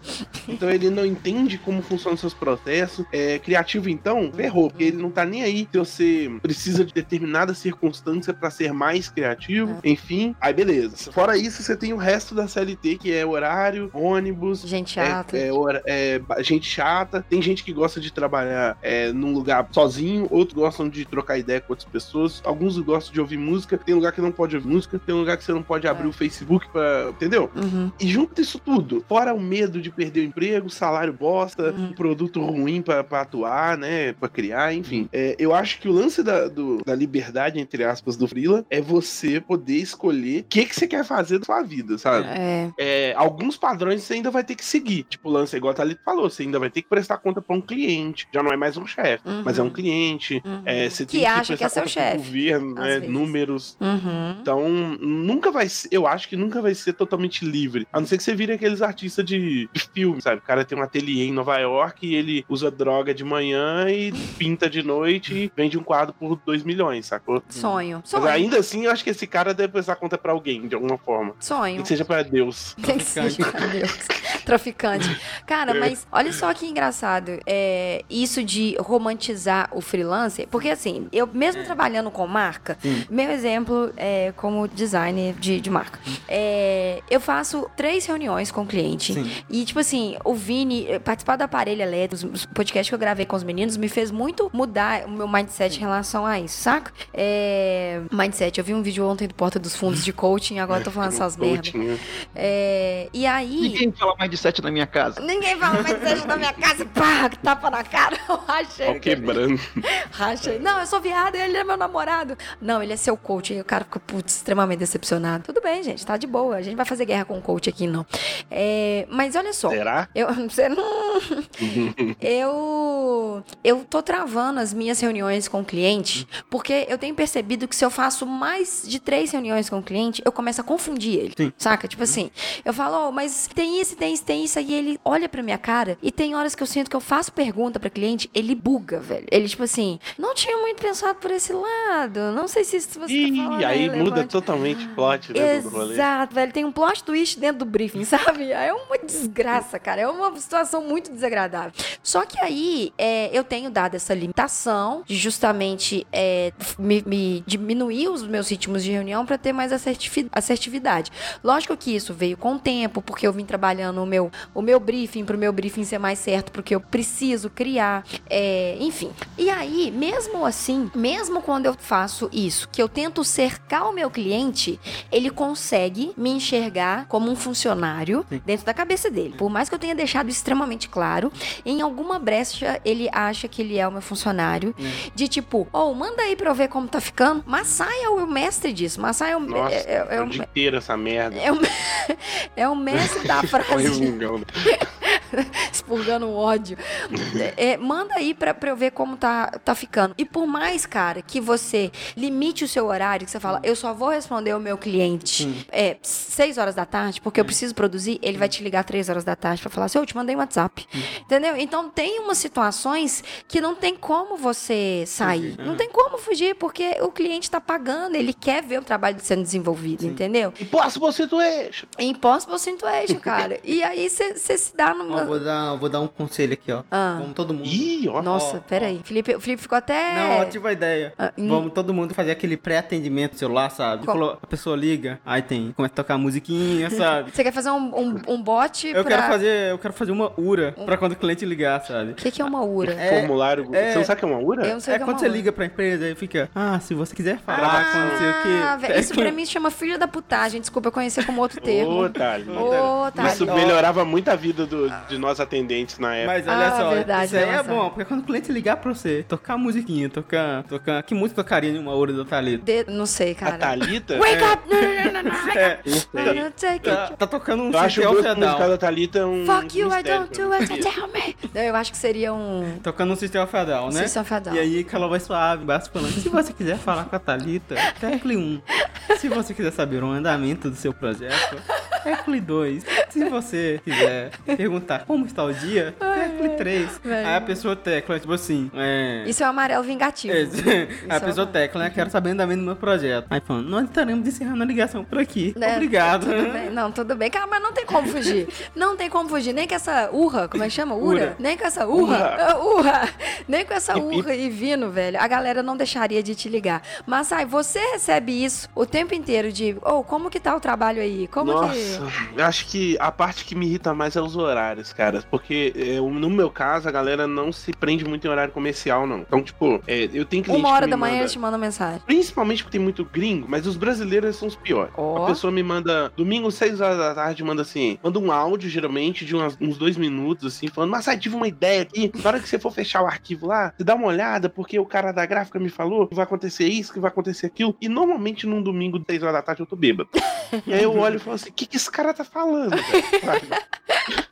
Então ele não entende como funcionam seus processos. É criativo, então, ferrou. Porque ele não tá nem aí se você precisa de determinada circunstância pra ser mais criativo. Enfim, aí beleza. Fora isso, você tem o resto da CLT, que é horário, ônibus. Gente É, chata. é hora- é ba- gente chata, tem gente que gosta de trabalhar é, num lugar sozinho, outros gostam de trocar ideia com outras pessoas, alguns gostam de ouvir música, tem lugar que não pode ouvir música, tem lugar que você não pode abrir É. o Facebook pra. Entendeu? Uhum. E junto isso tudo, fora o medo de perder o emprego, salário bosta, Uhum. Produto ruim pra, pra atuar, né? Pra criar, enfim. É, eu acho que o lance da, do- da liberdade, entre aspas, do Freela é você poder escolher o que, que você quer fazer da sua vida, sabe? É. É, alguns padrões você ainda vai ter que seguir. Tipo, o lance, igual a Thalita falou, você ainda vai ter que prestar conta pra um cliente. Já não é mais um chefe, Uhum. mas é um cliente. Uhum. É, você Que tem acha que é prestar seu chefe, governo, né, vezes. números. Uhum. Então, nunca vai ser, eu acho que nunca vai ser totalmente livre. A não ser que você vire aqueles artistas de, de filme, sabe? O cara tem um ateliê em Nova York e ele usa droga de manhã e pinta de noite e vende um quadro por 2 milhões, sacou? Sonho. Mas Sonho. ainda assim, eu acho que esse cara deve prestar conta pra alguém, de alguma forma. Sonho. Que seja pra Deus. Tem que ser, meu Deus. Traficante. Cara, mas olha só que engraçado. É, isso de romantizar o freelancer. Porque assim, eu mesmo trabalhando com marca, Sim. meu exemplo é como designer de, de marca. É, eu faço três reuniões com o cliente. Sim. E, tipo assim, o Vini, eh, participar do aparelho elétrico, os podcasts que eu gravei com os meninos, me fez muito mudar o meu mindset em relação a isso, saca? É, mindset, eu vi um vídeo ontem do Porta dos Fundos de coaching, agora eu tô falando essas merdas. Coaching, É, e aí. Ninguém fala sete na minha casa. Ninguém fala mindset na minha casa, pá, que tapa na cara, eu rachei. Ó, quebrando. Rachei. Não, eu sou viado, ele é meu namorado. Não, ele é seu coach. O cara ficou, putz, extremamente decepcionado. Tudo bem, gente, tá de boa. A gente vai fazer guerra com o coach aqui, não. É, mas olha só. Será? Eu, você não. Eu. Eu tô travando as minhas reuniões com o cliente, porque eu tenho percebido que se eu faço mais de três reuniões com o cliente, eu começo a confundir ele. Sim. Saca? Tipo assim, eu falo, oh, mas tem isso, tem isso, tem isso. Aí ele olha pra minha cara e tem horas que eu sinto que eu faço pergunta pra cliente, ele buga, velho. Ele, tipo assim, não tinha muito pensado por esse lado. Não sei se isso você tá Ih, falando. é aí muda totalmente o plot né. Exato, velho. Tem um plot twist dentro do briefing, sabe? É uma desgraça, cara. É uma situação muito desagradável. Só que aí é, eu tenho dado essa limitação de justamente é, me, me diminuir os meus ritmos de reunião para ter mais assertivi- assertividade. Lógico que isso veio com o tempo, porque eu vim trabalhando o meu, o meu briefing para o meu briefing ser mais certo, porque eu preciso criar, é, enfim. E aí, mesmo assim, mesmo quando eu faço isso, que eu tento cercar o meu cliente, ele consegue me enxergar como um funcionário dentro da cabeça dele. Por mais que eu tenha deixado extremamente claro, em alguma brecha ele acha que ele é o meu funcionário. De tipo, oh, manda aí pra eu ver como tá ficando. Massai é o mestre disso. Massai é o, Nossa, é, é- é o o, dia inteiro essa merda. é o, é o mestre da frase. expurgando o ódio. É, é, manda aí pra, pra eu ver como tá, tá ficando. E por mais, cara, que você limite o seu horário, que você fala, eu só vou responder o meu cliente é, 6 horas da tarde, porque eu preciso produzir, ele vai te ligar 3 horas da tarde pra falar assim, eu te mandei um WhatsApp. Entendeu? Então tem umas situações que não tem como você sair. Não é. tem como fugir, porque o cliente tá pagando, ele quer ver o trabalho sendo desenvolvido, entendeu? Impossible situation. Impossible situation, cara. E aí você se dá numa. Vou, dar, vou dar um conselho aqui, ó. Ah. Vamos todo mundo. Ih, ó. Nossa, ó, peraí. Felipe, o Felipe ficou até. Não, eu tive a ideia. Ah. Vamos todo mundo fazer aquele pré-atendimento celular, sabe? Qual? A pessoa liga, aí tem, começa a tocar musiquinha, sabe? Você quer fazer um, um, um bot Eu pra. quero fazer, eu quero fazer uma URA pra quando o cliente ligar, sabe? O que, que é uma URA? É, Formulário. é. Você não sabe o que é uma URA? Eu não sei É o que quando uma você URA. liga pra empresa e fica, ah, se você quiser falar com não sei o Ah, quê. velho, isso pra mim se chama filho da putagem. Desculpa, eu conhecia como outro termo. Ô, Thalita. Ô, Isso melhorava muito a vida do- de nós atendentes na época. Mas olha Ah, só, verdade, isso aí é bom, porque quando o cliente ligar pra você, tocar musiquinha, tocar, tocar, que música tocaria em uma URA do Thalita? De- Não sei, A cara. Thalita. Wake up! No, no, no. É, Não sei. Tá, it. tá tocando um Eu acho System que of a a música Down. da Thalita um. Fuck you, I don't do it, tell me. Não, Eu acho que seria um. Tocando um System of a Down, né? A Down. E aí aquela voz suave, baixo falando, se você quiser falar com a Thalita, tecle 1. Se você quiser saber o andamento do seu projeto, tecle 2. Se você quiser perguntar como está o dia, tecle 3. velho. Aí a pessoa tecla, tipo assim, é... Isso é o amarelo vingativo. É, a é pessoa uma- tecla, né? Quero saber andamento do meu projeto. Aí falando, nós estaremos encerrando a ligação por aqui. Né? Obrigado. Tudo bem. Não, tudo bem. Cara, mas não tem como fugir. Não tem como fugir. Nem com essa urra, como é que chama? Ura? Ura. Nem com essa urra. Urra. Ah, urra. Nem com essa urra e vindo, velho. A galera não deixaria de te ligar. Mas, ai, você recebe isso o tempo inteiro de, oh, como que tá o trabalho aí? Como Nossa, que... eu acho que a parte que me irrita mais é os horários, cara. Porque é, no meu caso, a galera não se prende muito em horário comercial, não. Então, tipo, é, eu tenho cliente Uma hora que da manhã manda- eles te mandam mensagem. Principalmente porque tem muito gringo, mas os brasileiros são os piores. Ó. A pessoa me manda, domingo, 6 horas da tarde, manda assim, manda um áudio, geralmente, de umas- uns dois minutos, assim, falando, mas aí tive uma ideia aqui, na hora que você for fechar o arquivo lá, você dá uma olhada, porque o cara da gráfica me falou que vai acontecer isso, que vai acontecer aquilo, e normalmente num domingo, 6 horas da tarde, eu tô bêbado. e aí eu olho e falo assim, o que, que esse cara tá falando?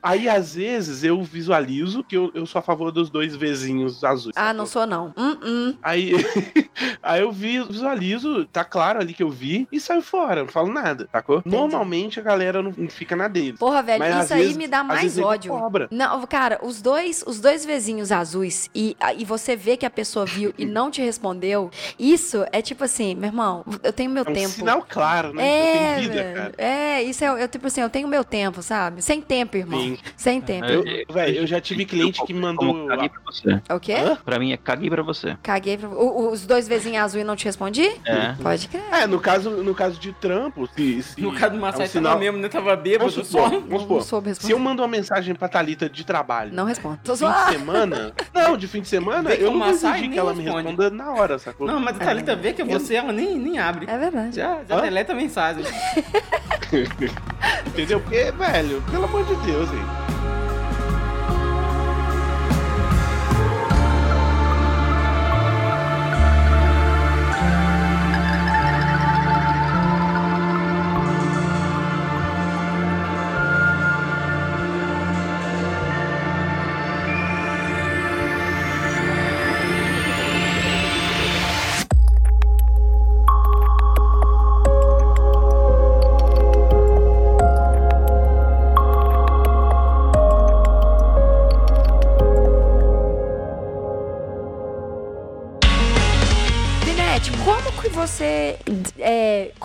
Aí, às vezes, eu visualizo que eu, eu sou a favor dos dois vizinhos azuis. Ah, não sou não. Hum, hum. Aí, aí eu vi, visualizo, tá claro ali que eu vi e saio fora, não falo nada, sacou? Normalmente a galera não fica na deles. Porra, velho, Mas, às isso aí vezes- me dá às mais ódio. cobra. Não, cara, os dois, os dois vizinhos azuis e, e você vê que a pessoa viu e não te respondeu, isso é tipo assim, meu irmão, eu tenho meu É um tempo. sinal claro, né? É, vida, é, isso é, eu tipo assim, eu tenho meu tempo, sabe? Sem tempo, irmão. Sim. Sem tempo. Eu, velho, eu já tive cliente que mandou. caguei pra você. É o quê? Hã? Pra mim é caguei pra você. Caguei pra... o- os dois vizinhos azuis e não te respondi? É. Pode crer. É, no caso, no caso de trampo, se. se No caso do é um sinal- mesmo, né? Tava bêbado Vamos só. supor, vamos Não supor. soube responder. Se eu mando uma mensagem pra Thalita de trabalho, Não respondo. Tô fim de semana. Não, de fim de semana, Vem eu não nem que ela me responde. responda na hora, sacou? Não, mas a Thalita vê que é você, ela nem, nem abre. É verdade. Já, já Hã? deleta a mensagem. Entendeu? Porque, velho, pelo amor de Deus, hein?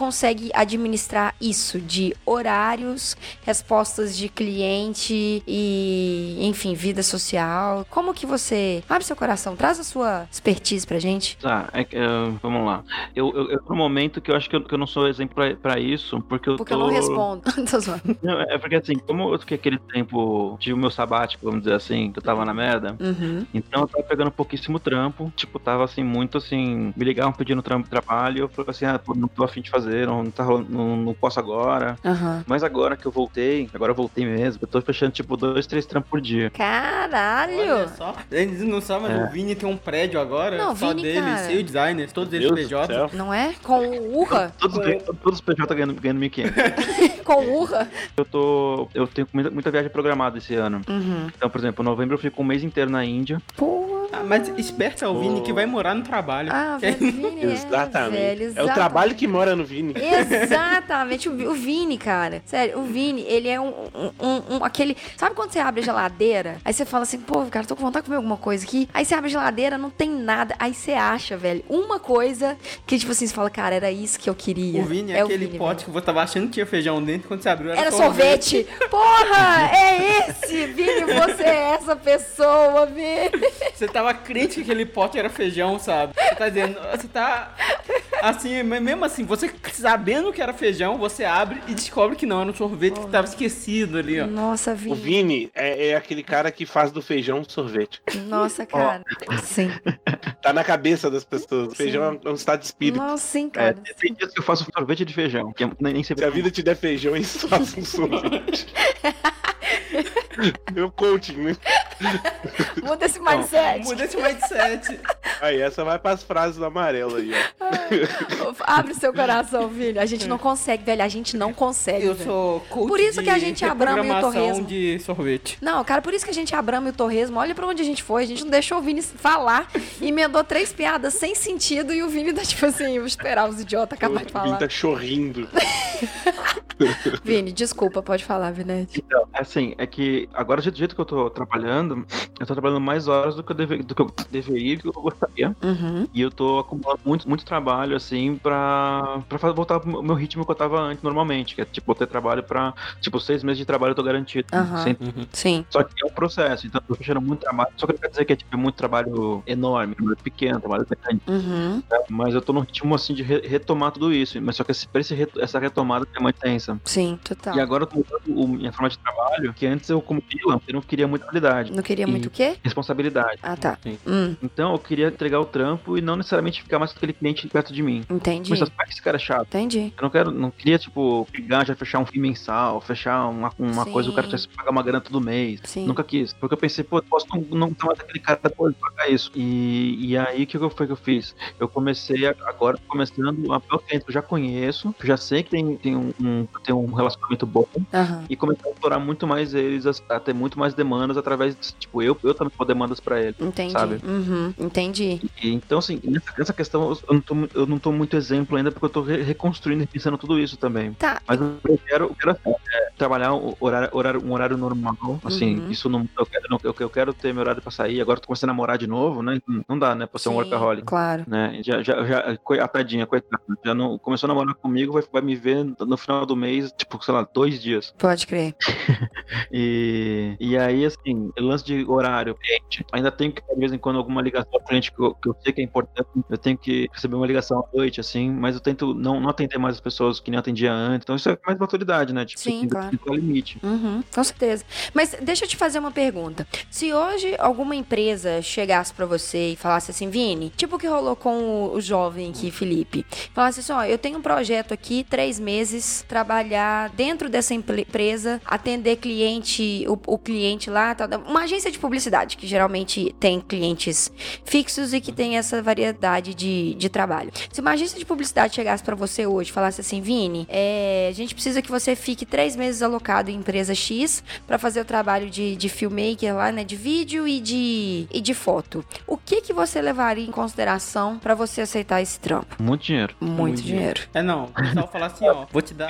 Consegue administrar isso de horários, respostas de cliente e, enfim, vida social? Como que você abre seu coração, traz a sua expertise pra gente? Tá, é eh, vamos lá. Eu, eu, eu, no momento que eu acho que eu, que eu não sou exemplo pra, pra isso, porque eu Porque tô... eu não respondo. Tô. Não, é porque assim, como eu fiquei aquele tempo de o meu sabático, vamos dizer assim, que eu tava na merda, Uhum. então eu tava pegando pouquíssimo trampo, tipo, tava assim, muito assim, me ligavam pedindo trampo, trabalho, eu falei assim, ah, pô, não tô afim de fazer, não, tá não, não posso agora. Aham. Mas agora que eu voltei, agora eu voltei mesmo, eu tô fechando tipo dois, três trampos por dia. Caralho! Olha só. Eles não sabem, mas É. o Vini tem um prédio agora, Não, só Vini, dele, cara. seis designers, todos eles PJ. Não é? Com o Urra? Todos, todos os PJ ganhando, ganhando 1.500. Com o Urra? eu tô. Eu tenho muita, muita viagem programada esse ano. Uhum. Então, por exemplo, em novembro eu fico um mês inteiro na Índia. Pô. Ah, mas esperto é o Vini que vai morar no trabalho. Ah, velho, Vini, é, Exatamente. velho, É o trabalho que mora no Vini. Exatamente, o, Vi- o Vini, cara. Sério, o Vini, ele é um, um, um- um- aquele. Sabe quando você abre a geladeira? Aí você fala assim, pô, cara, tô com vontade de comer alguma coisa aqui. Aí você abre a geladeira, não tem nada. Aí você acha, velho, uma coisa que, tipo assim, você fala, cara, era isso que eu queria. O Vini é, o aquele Vini, pote que você tava achando que tinha feijão dentro quando você abriu. velho. Era sorvete. Porra, é esse, Vini, você é essa pessoa, Vini. Você tava crente que aquele pote era feijão, sabe? Você tá dizendo, você tá assim, mesmo assim, você sabendo que era feijão, você abre e descobre que não, era um sorvete que tava esquecido ali, ó. Nossa, O Vini. Vini é, é aquele cara que faz do feijão sorvete. Nossa, cara. Sim. Tá na cabeça das pessoas. O feijão é um estado de espírito. Nossa, sim, É, cara. tem dias que eu faço sorvete de feijão, que é- nem, nem Se sempre. a vida te der feijão, isso faz um sorvete. Meu coaching, né? Muda esse mindset. Muda esse mindset. Aí, essa vai pras frases do amarelo aí, ó. Abre seu coração, filho. A gente não consegue, velho. A gente não consegue. Eu velho. sou coach Por isso que a gente é Abramo e o Torresmo. de sorvete. Não, cara, por isso que a gente é Abramo e o Torresmo. Olha pra onde a gente foi. A gente não deixou o Vini falar. Emendou três piadas sem sentido e o Vini tá tipo assim, vou esperar os idiotas acabar de O Vini falar. tá chorrindo. Vini, desculpa, pode falar, Vinete. Então, assim, é que agora, do jeito que eu tô trabalhando, eu tô trabalhando mais horas do que eu, deve, do que eu deveria e do que eu gostaria. Uhum. E eu tô acumulando muito, muito trabalho, assim, pra, pra voltar pro meu ritmo que eu tava antes, normalmente. Que é, tipo, eu ter trabalho pra... Tipo, seis meses de trabalho eu tô garantido. Aham. Sem- Sim. Só que é um processo, então eu tô fechando muito trabalho. Só que não quer dizer que é, tipo, é muito trabalho enorme, trabalho pequeno, trabalho grande. Uhum. né? Mas eu tô num ritmo, assim, de re- retomar tudo isso. Mas só que esse, pra esse re- essa retomada é muito tensa. Sim, total. E agora eu tô mudando o, minha forma de trabalho, que antes eu, como freelancer, eu não queria muita habilidade. Não queria E- muito o quê? Responsabilidade. Ah, tá. Hum, Então eu queria entregar o trampo e não necessariamente ficar mais com aquele cliente perto de mim. entendi. Mas que esse cara é chato? Entendi. Eu não quero, não queria, tipo, ligar, já fechar um fim mensal, fechar uma, uma Sim. coisa, o cara tivesse que pagar uma grana todo mês. Sim. Nunca quis. Porque eu pensei, pô, eu posso não, não ter mais aquele cara depois de pagar isso. E, e aí, o que foi que eu fiz? Eu comecei, a- agora, começando a pegar cliente que eu já conheço, que eu já sei que tem, tem, um, um, tem um relacionamento bom, Aham. e começar a explorar muito mais eles, a, a ter muito mais demandas através, de, tipo, eu, eu também pôr demandas pra ele. Entendi. Sabe? Uhum. Entendi. E, então, assim, nessa, nessa questão, eu não, tô, eu não tô muito exemplo ainda, porque eu tô re- reconstruindo e pensando tudo isso também. Tá. Mas eu quero, eu quero é, trabalhar um horário, horário- um horário normal, assim, Uhum. isso não, eu quero, não, eu, quero ter meu horário pra sair, agora eu tô começando a namorar de novo, né, Não- não dá, né, pra ser um Sim, workaholic. Claro. Né, já, já, já, coi- a tadinha, coitada, já não, começou a namorar comigo, vai, vai me ver no final do mês, tipo, sei lá, dois dias. Pode crer. E, e aí, assim, lance de horário, cliente. Ainda tenho que, de vez em quando, alguma ligação ao cliente que eu, que eu sei que é importante. Eu tenho que receber uma ligação à noite, assim, mas eu tento não, não atender mais as pessoas que nem atendia antes. Então isso é mais maturidade, né? Tipo, Sim, tem claro. ter limite. Uhum, com certeza. Mas deixa eu te fazer uma pergunta. Se hoje alguma empresa chegasse pra você e falasse assim, Vini, tipo o que rolou com o, o jovem aqui, Felipe, falasse assim, ó, eu tenho um projeto aqui, três meses, trabalhar dentro dessa empre- empresa, atender cliente, o, o cliente lá, tal, uma agência de publicidade, que geralmente tem clientes fixos e que tem essa variedade de, de trabalho. Se uma agência de publicidade chegasse pra você hoje e falasse assim, Vini, é, a gente precisa que você fique três meses alocado em empresa X pra fazer o trabalho de, de filmmaker lá, né, de vídeo e de, e de foto. O que que você levaria em consideração pra você aceitar esse trampo? Muito dinheiro. Muito dinheiro. É não, o pessoal fala assim, ó, vou te dar.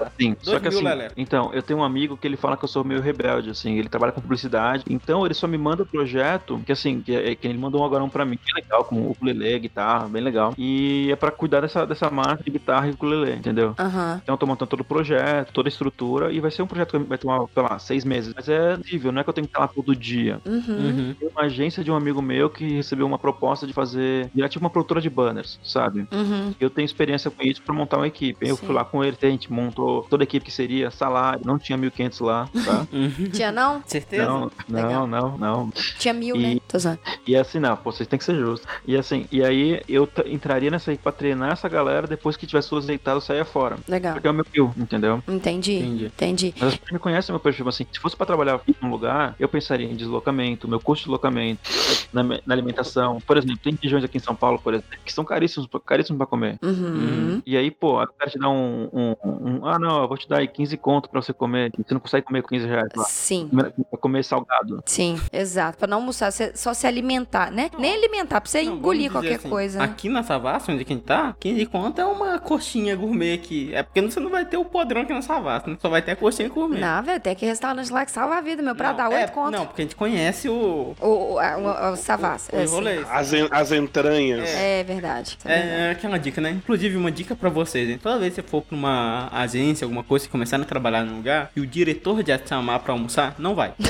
Assim, só que assim, Lelé. então, eu tenho um amigo que ele fala que eu sou meio rebelde, assim, ele trabalha com publicidade, então ele só me manda projeto, que assim, que, é- que ele mandou agora um pra mim, bem legal, com o ukulele, guitarra, bem legal, e é pra cuidar dessa, dessa marca de guitarra e ukulele, entendeu? Então eu tô montando todo o projeto, toda a estrutura, e vai ser um projeto que vai tomar, sei lá, seis meses. Mas é nível, não é que eu tenho que estar lá todo dia. Uhum. Uhum. Tem uma agência de um amigo meu que recebeu uma proposta de fazer, virar tipo uma produtora de banners, sabe? Uhum. Eu tenho experiência com isso pra montar uma equipe. Eu Sim. fui lá com ele, a gente montou toda a equipe que seria salário, não tinha 1.500 lá. tá? Tinha não? Certeza? Não, Legal. não, não, não. Tinha mil, E- né? Tô zoando. E assim, não, pô, vocês têm que ser justos. E assim, e aí eu entraria nessa aí pra treinar essa galera depois que tivesse tudo azeitado, eu saia fora. Legal. Porque é o meu perfil, entendeu? Entendi. Entendi. Entendi. Mas as pessoas me conhecem meu perfil, assim, se fosse pra trabalhar num lugar, eu pensaria em deslocamento, meu custo de deslocamento, na, na alimentação. Por exemplo, tem regiões aqui em São Paulo, por exemplo, que são caríssimos, caríssimos pra comer. Uhum. E aí, pô, a cara te dá um, um- um- Ah, não, eu vou te dar aí 15 conto pra você comer. Você não consegue comer com 15 reais lá. Sim. Pra comer salgado. Sim, exato. Pra não almoçar, só se alimentar, né? Nem alimentar, pra você Não, engolir qualquer assim, coisa. né? Aqui na Savassi, onde a gente tá, quem de conta é uma coxinha gourmet aqui. É porque você não vai ter o podrão aqui na Savassi, né? Só vai ter a coxinha gourmet. Não, velho, tem que restaurante lá que salva a vida, meu, pra Não, dar é, oito conto. Não, porque a gente conhece o, O, o, o, o Savassi. o é, sim. rolê. As, en- as entranhas. É verdade. É verdade. É, é aquela dica, né? Inclusive, uma dica pra vocês, hein? Toda vez que você for pra uma agência, alguma coisa, e começar a trabalhar num lugar, e o diretor já te chamar pra almoçar, não vai.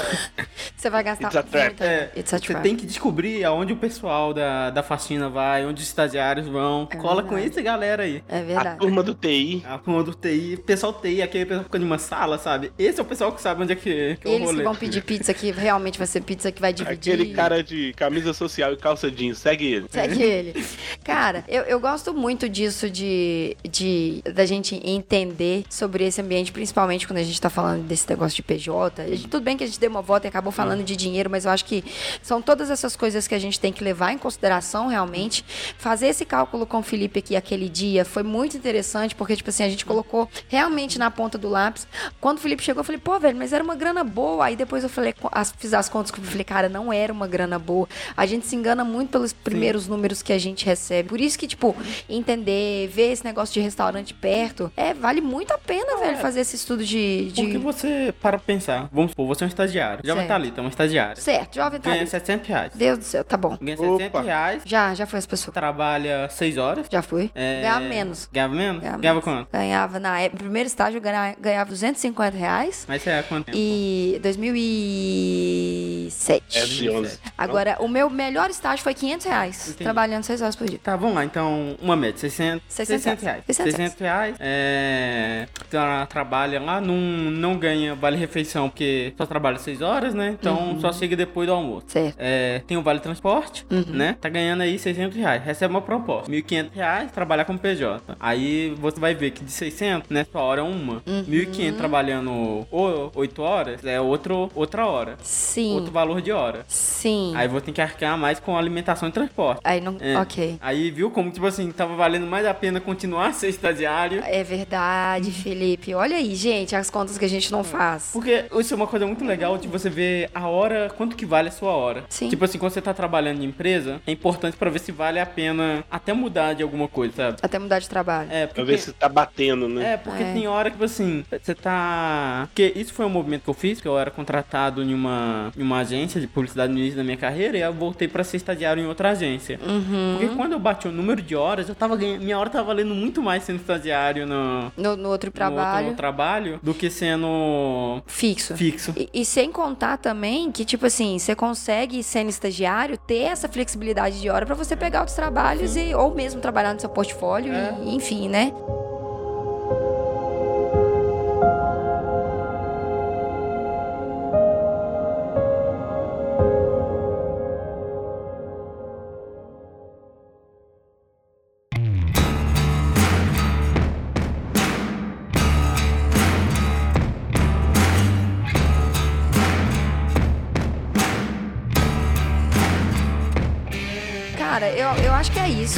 Você vai gastar It's a trap. É, It's a você trap. tem que descobrir aonde o pessoal da, da faxina vai, onde os estagiários vão. É Cola com verdade. essa galera aí. É A verdade. turma do TI. A turma do TI, o pessoal TI, aquele pessoal que fica numa sala, sabe? Esse é o pessoal que sabe onde é que, que é o Eles que vão pedir pizza que realmente vai ser pizza que vai dividir. Aquele cara de camisa social e calça jeans. Segue ele. Segue ele. Cara, eu, eu gosto muito disso de, de da gente entender sobre esse ambiente, principalmente quando a gente tá falando desse negócio de PJ. Gente- tudo bem que a gente deu uma volta e acabou falando de dinheiro, mas eu acho que são todas essas coisas que a gente tem que levar em consideração realmente. Fazer esse cálculo com o Felipe aqui aquele dia foi muito interessante, porque, tipo assim, a gente colocou realmente na ponta do lápis. Quando o Felipe chegou, eu falei, pô, velho, mas era uma grana boa. Aí depois eu falei, as- fiz as contas que eu falei, cara, não era uma grana boa. A gente se engana muito pelos primeiros números que a gente recebe. Por isso que, tipo, entender, ver esse negócio de restaurante perto, é, vale muito a pena, velho, fazer esse estudo de. de... Porque você para pra pensar, vamos supor, você é um estagiário. Vai Certo. estar ali, tá uma estagiária. Certo, jovem tá Ganha ali. 700 reais. Deus do céu, tá bom. Ganha Opa. 700 reais, Já, já foi as pessoas. trabalha 6 horas. Já fui. É... Ganhava menos. Ganhava menos? Ganhava Ganhava menos. quanto? Ganhava na época, primeiro estágio eu ganha- ganhava 250 reais. Mas você é quanto tempo? E 2007. É de 11. Agora, o meu melhor estágio foi 500 reais. Entendi. Trabalhando 6 horas por dia. Tá, vamos lá. Então, uma média, 600, 600 600 reais. 600 600 reais. É... Então, ela trabalha lá, não, não ganha vale-refeição, porque só trabalha 6 horas, né? Então, Uhum. só chega depois do almoço. Certo. É, tem o vale transporte, Uhum. né? Tá ganhando aí 600 reais. Recebe uma proposta. 1.500 reais, trabalhar como PJ. Aí você vai ver que de 600, né? Sua hora é uma. Uhum. 1.500 trabalhando 8 horas é outro, outra hora. Sim. Outro valor de hora. Sim. Aí vou ter que arcar mais com alimentação e transporte. Aí não. É. Ok. Aí viu como, tipo assim, tava valendo mais a pena continuar a ser estagiário. É verdade, Felipe. Olha aí, gente, as contas que a gente não faz. Porque isso é uma coisa muito legal de você ver a hora, quanto que vale a sua hora. Sim. Tipo assim, quando você tá trabalhando em empresa, é importante pra ver se vale a pena até mudar de alguma coisa, sabe? Até mudar de trabalho. É, Pra porque... ver se tá batendo, né? É, porque É. tem hora que, tipo assim, você tá. Porque isso foi um movimento que eu fiz, que eu era contratado em uma, em uma agência de publicidade no início da minha carreira, e aí eu voltei pra ser estagiário em outra agência. Uhum. Porque quando eu bati o número de horas, eu tava ganhando. Minha hora tava valendo muito mais sendo estagiário no, No, no outro no trabalho. outro trabalho do que sendo Fixo. fixo. E, e sem contar também que, tipo assim, você consegue, sendo estagiário, ter essa flexibilidade de hora pra você pegar outros trabalhos e ou mesmo trabalhar no seu portfólio, É. e, enfim, né?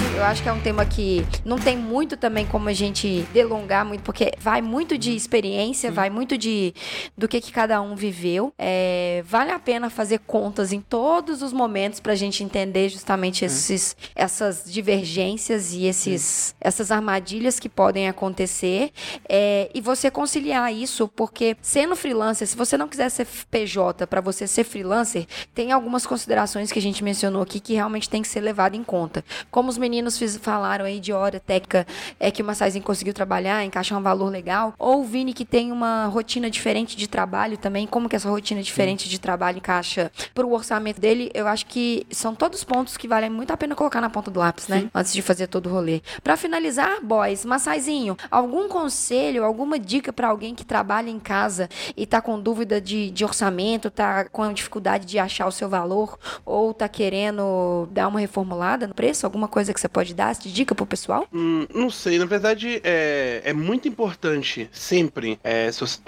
Isso. Eu acho que é um tema que não tem muito também como a gente delongar muito, porque vai muito de experiência, vai muito de do que, que cada um viveu. É, vale a pena fazer contas em todos os momentos pra gente entender justamente esses, essas divergências e esses, essas armadilhas que podem acontecer. É, e você conciliar isso, porque sendo freelancer, se você não quiser ser PJ para você ser freelancer, tem algumas considerações que a gente mencionou aqui que realmente tem que ser levado em conta. Como os meninos fiz- falaram aí de hora técnica, é que o Massaizinho conseguiu trabalhar, encaixar um valor legal, ou o Vini que tem uma rotina diferente de trabalho também, como que essa rotina diferente de trabalho encaixa pro orçamento dele, eu acho que são todos pontos que valem muito a pena colocar na ponta do lápis, né? Antes de fazer todo o rolê. Pra finalizar, boys, Massaizinho, algum conselho, alguma dica pra alguém que trabalha em casa e tá com dúvida de, de orçamento, tá com dificuldade de achar o seu valor, ou tá querendo dar uma reformulada no preço? Alguma coisa que você pode dar de dica pro pessoal? Hum, não sei, na verdade é, é muito importante sempre. é, se, você,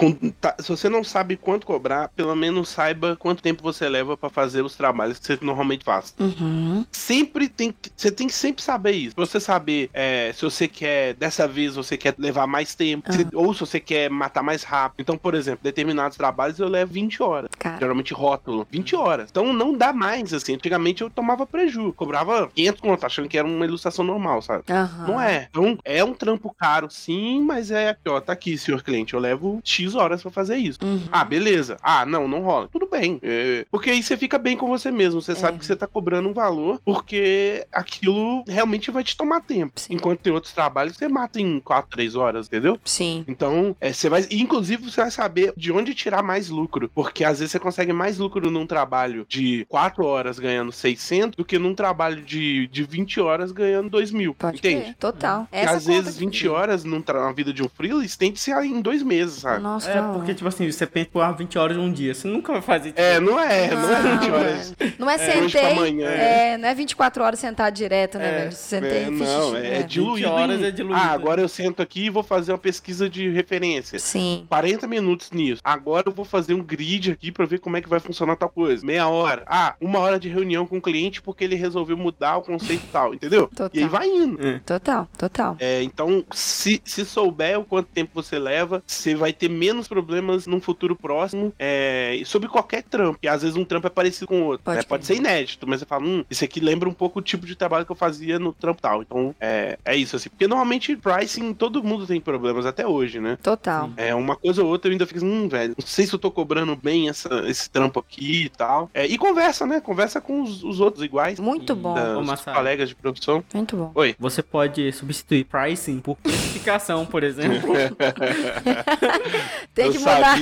tá- se você não sabe quanto cobrar, pelo menos saiba quanto tempo você leva pra fazer os trabalhos que você normalmente faz. Uhum. Sempre tem que. Você tem que sempre saber isso. Pra você saber é, se você quer, dessa vez, você quer levar mais tempo, se- ou se você quer matar mais rápido. Então, por exemplo, determinados trabalhos eu levo 20 horas. Cara. Geralmente rótulo, 20 horas. Então não dá mais, assim. Antigamente eu tomava preju. Cobrava 500 conto, achando que era uma ilustração normal, sabe? Aham. Não é. Então, é um trampo caro, sim, mas é aqui, ó. Tá aqui, senhor cliente. Eu levo X horas pra fazer isso. Uhum. Ah, beleza. Ah, não, não rola. Tudo bem. É, porque aí você fica bem com você mesmo. Você sabe que você tá cobrando um valor, porque aquilo realmente vai te tomar tempo. Sim. Enquanto tem outros trabalhos você mata em 4, 3 horas, entendeu? Sim. Então, é, você vai. Inclusive, você vai saber de onde tirar mais lucro. Porque às vezes você consegue mais lucro num trabalho de 4 horas ganhando 600 do que num trabalho de, de 20 horas ganhando 2 mil. Pode entende? Total. Porque Essa às vezes que- 20 horas num tra- na vida de um freela estende-se em dois meses, sabe? Nossa, É, não. porque, tipo assim, você pensa, pô, 20 horas num dia. Você nunca vai fazer. Tipo, É, não é, não, é 20 Não, horas. Não é É, sentei. amanhã, é, não é 24 horas sentado direto, né, É, velho? Sentei É, e não, é, é. diluído. 20 horas em- é diluído. Ah, agora eu sento aqui e vou fazer uma pesquisa de referência. Sim. 40 minutos nisso. Agora eu vou fazer um grid aqui pra ver como é que vai funcionar tal coisa. Meia hora. Ah, uma hora de reunião com o cliente porque ele resolveu mudar o conceito e tal, entendeu? Total. E aí vai indo. Total, total. É, então, se, se souber o quanto tempo você leva, você vai ter menos problemas num futuro próximo é, sobre qualquer trampo. E às vezes um trampo é parecido com o outro. Pode né? Pode ser inédito, mas você fala, hum, isso aqui lembra um pouco o tipo de trabalho que eu fazia no trampo tal. Então, é, é isso, assim. Porque normalmente pricing, todo mundo tem problemas até hoje, né? Total. É, uma coisa ou outra eu ainda fico assim, hum, velho, não sei se eu tô cobrando bem essa, esse trampo aqui e tal. É, e conversa, né? Conversa com os, os outros iguais. Muito bom. da- os colegas de profissão. Muito bom. Oi. Você pode substituir pricing por precificação, por exemplo. Tem eu que mudar.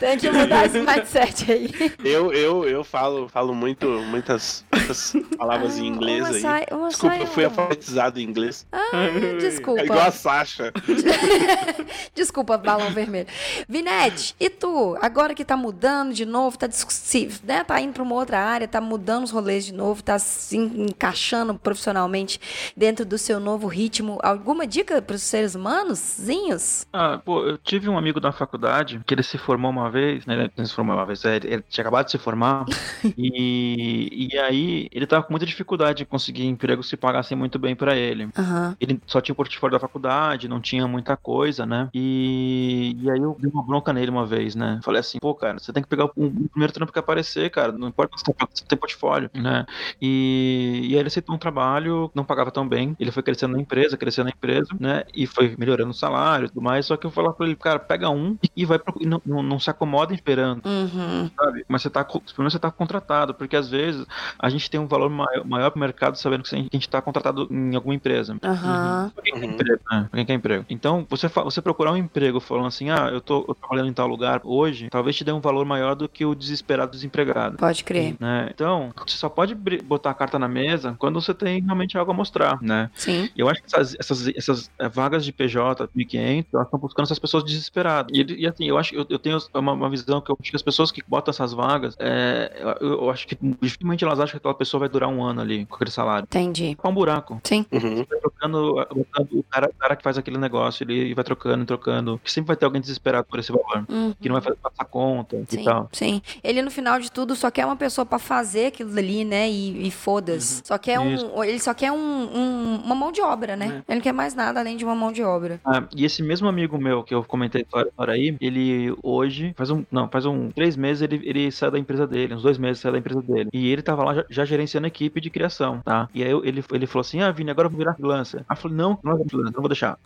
Tem que mudar esse mindset aí. Eu, eu, eu falo, falo muito, muitas, muitas palavras em inglês uma aí. sai- uma Desculpa, sai- eu fui alfabetizado em inglês. Ah, É desculpa. igual a Sasha. Desculpa, balão vermelho. Vinete, e tu? Agora que tá mudando de novo, tá, dis- se, né, tá indo pra uma outra área, tá mudando os rolês de novo, tá se en- encaixando profissionalmente dentro do seu novo ritmo. Alguma dica pros seres humanos? Zinhos? Ah, pô, eu tive um amigo da faculdade que ele se formou uma vez, né? Ele se formou uma vez, é, ele, tinha acabado de se formar, e, e aí ele tava com muita dificuldade de conseguir emprego se pagassem muito bem pra ele. Aham. Ele só tinha o portfólio da faculdade, não tinha muita coisa, né? E, e aí eu dei uma bronca nele uma vez, né? Falei assim, pô, cara, você tem que pegar o, primeiro trampo que aparecer, cara. Não importa se você tem- você tem portfólio, né? E, e aí ele aceitou um trabalho, não pagava tão bem. Ele foi crescendo na empresa, crescendo na empresa, né? E foi melhorando o salário e tudo mais. Só que eu falava pra ele, cara, pega um e, vai pro, e não, não, não se acomoda esperando Uhum. sabe? Mas você tá, pelo menos você tá contratado, porque às vezes a gente tem um valor maior, maior pro mercado sabendo que a gente tá contratado em alguma empresa. Aham. Pra quem quer Uhum. emprego, né? Pra quem quer emprego. Então, você, você procurar um emprego falando assim, ah, eu tô, eu tô trabalhando em tal lugar hoje, talvez te dê um valor maior do que o desesperado desempregado. Pode crer. Né? Então, você só pode botar a carta na mesa quando você tem realmente algo a mostrar, né? Sim. E eu acho que essas, essas, essas eh, vagas de PJ 1500, elas estão buscando essas pessoas desesperadas. E, e, assim, eu acho eu, eu tenho uma, uma visão que eu acho que as pessoas que botam essas vagas, é, eu, eu acho que dificilmente elas acham que aquela pessoa vai durar um ano ali com aquele salário. Entendi. É um buraco. Sim. Uhum. Vai trocando, botando o cara, o cara que faz aquele negócio, ele vai trocando, trocando. Que sempre vai ter alguém desesperado por esse valor. Uhum. Que não vai fazer passar conta Sim, e tal. sim. Ele, no final de tudo, só quer uma pessoa pra fazer aquilo ali, né? E, e foda-se. Só quer um. Ele só quer um, um- uma mão de obra, né? Ele não quer mais nada além de uma mão de obra. Ah, e esse mesmo amigo meu que eu comentei fora, aí, ele hoje, faz um, não, faz um, três meses ele, ele saiu da empresa dele, uns dois meses saiu da empresa dele. E ele tava lá já, já gerenciando a equipe de criação, tá? E aí eu- ele, ele falou assim: Ah, Vini, agora eu vou virar freelancer. Aí eu falei: Não, não é freelancer, não vou deixar.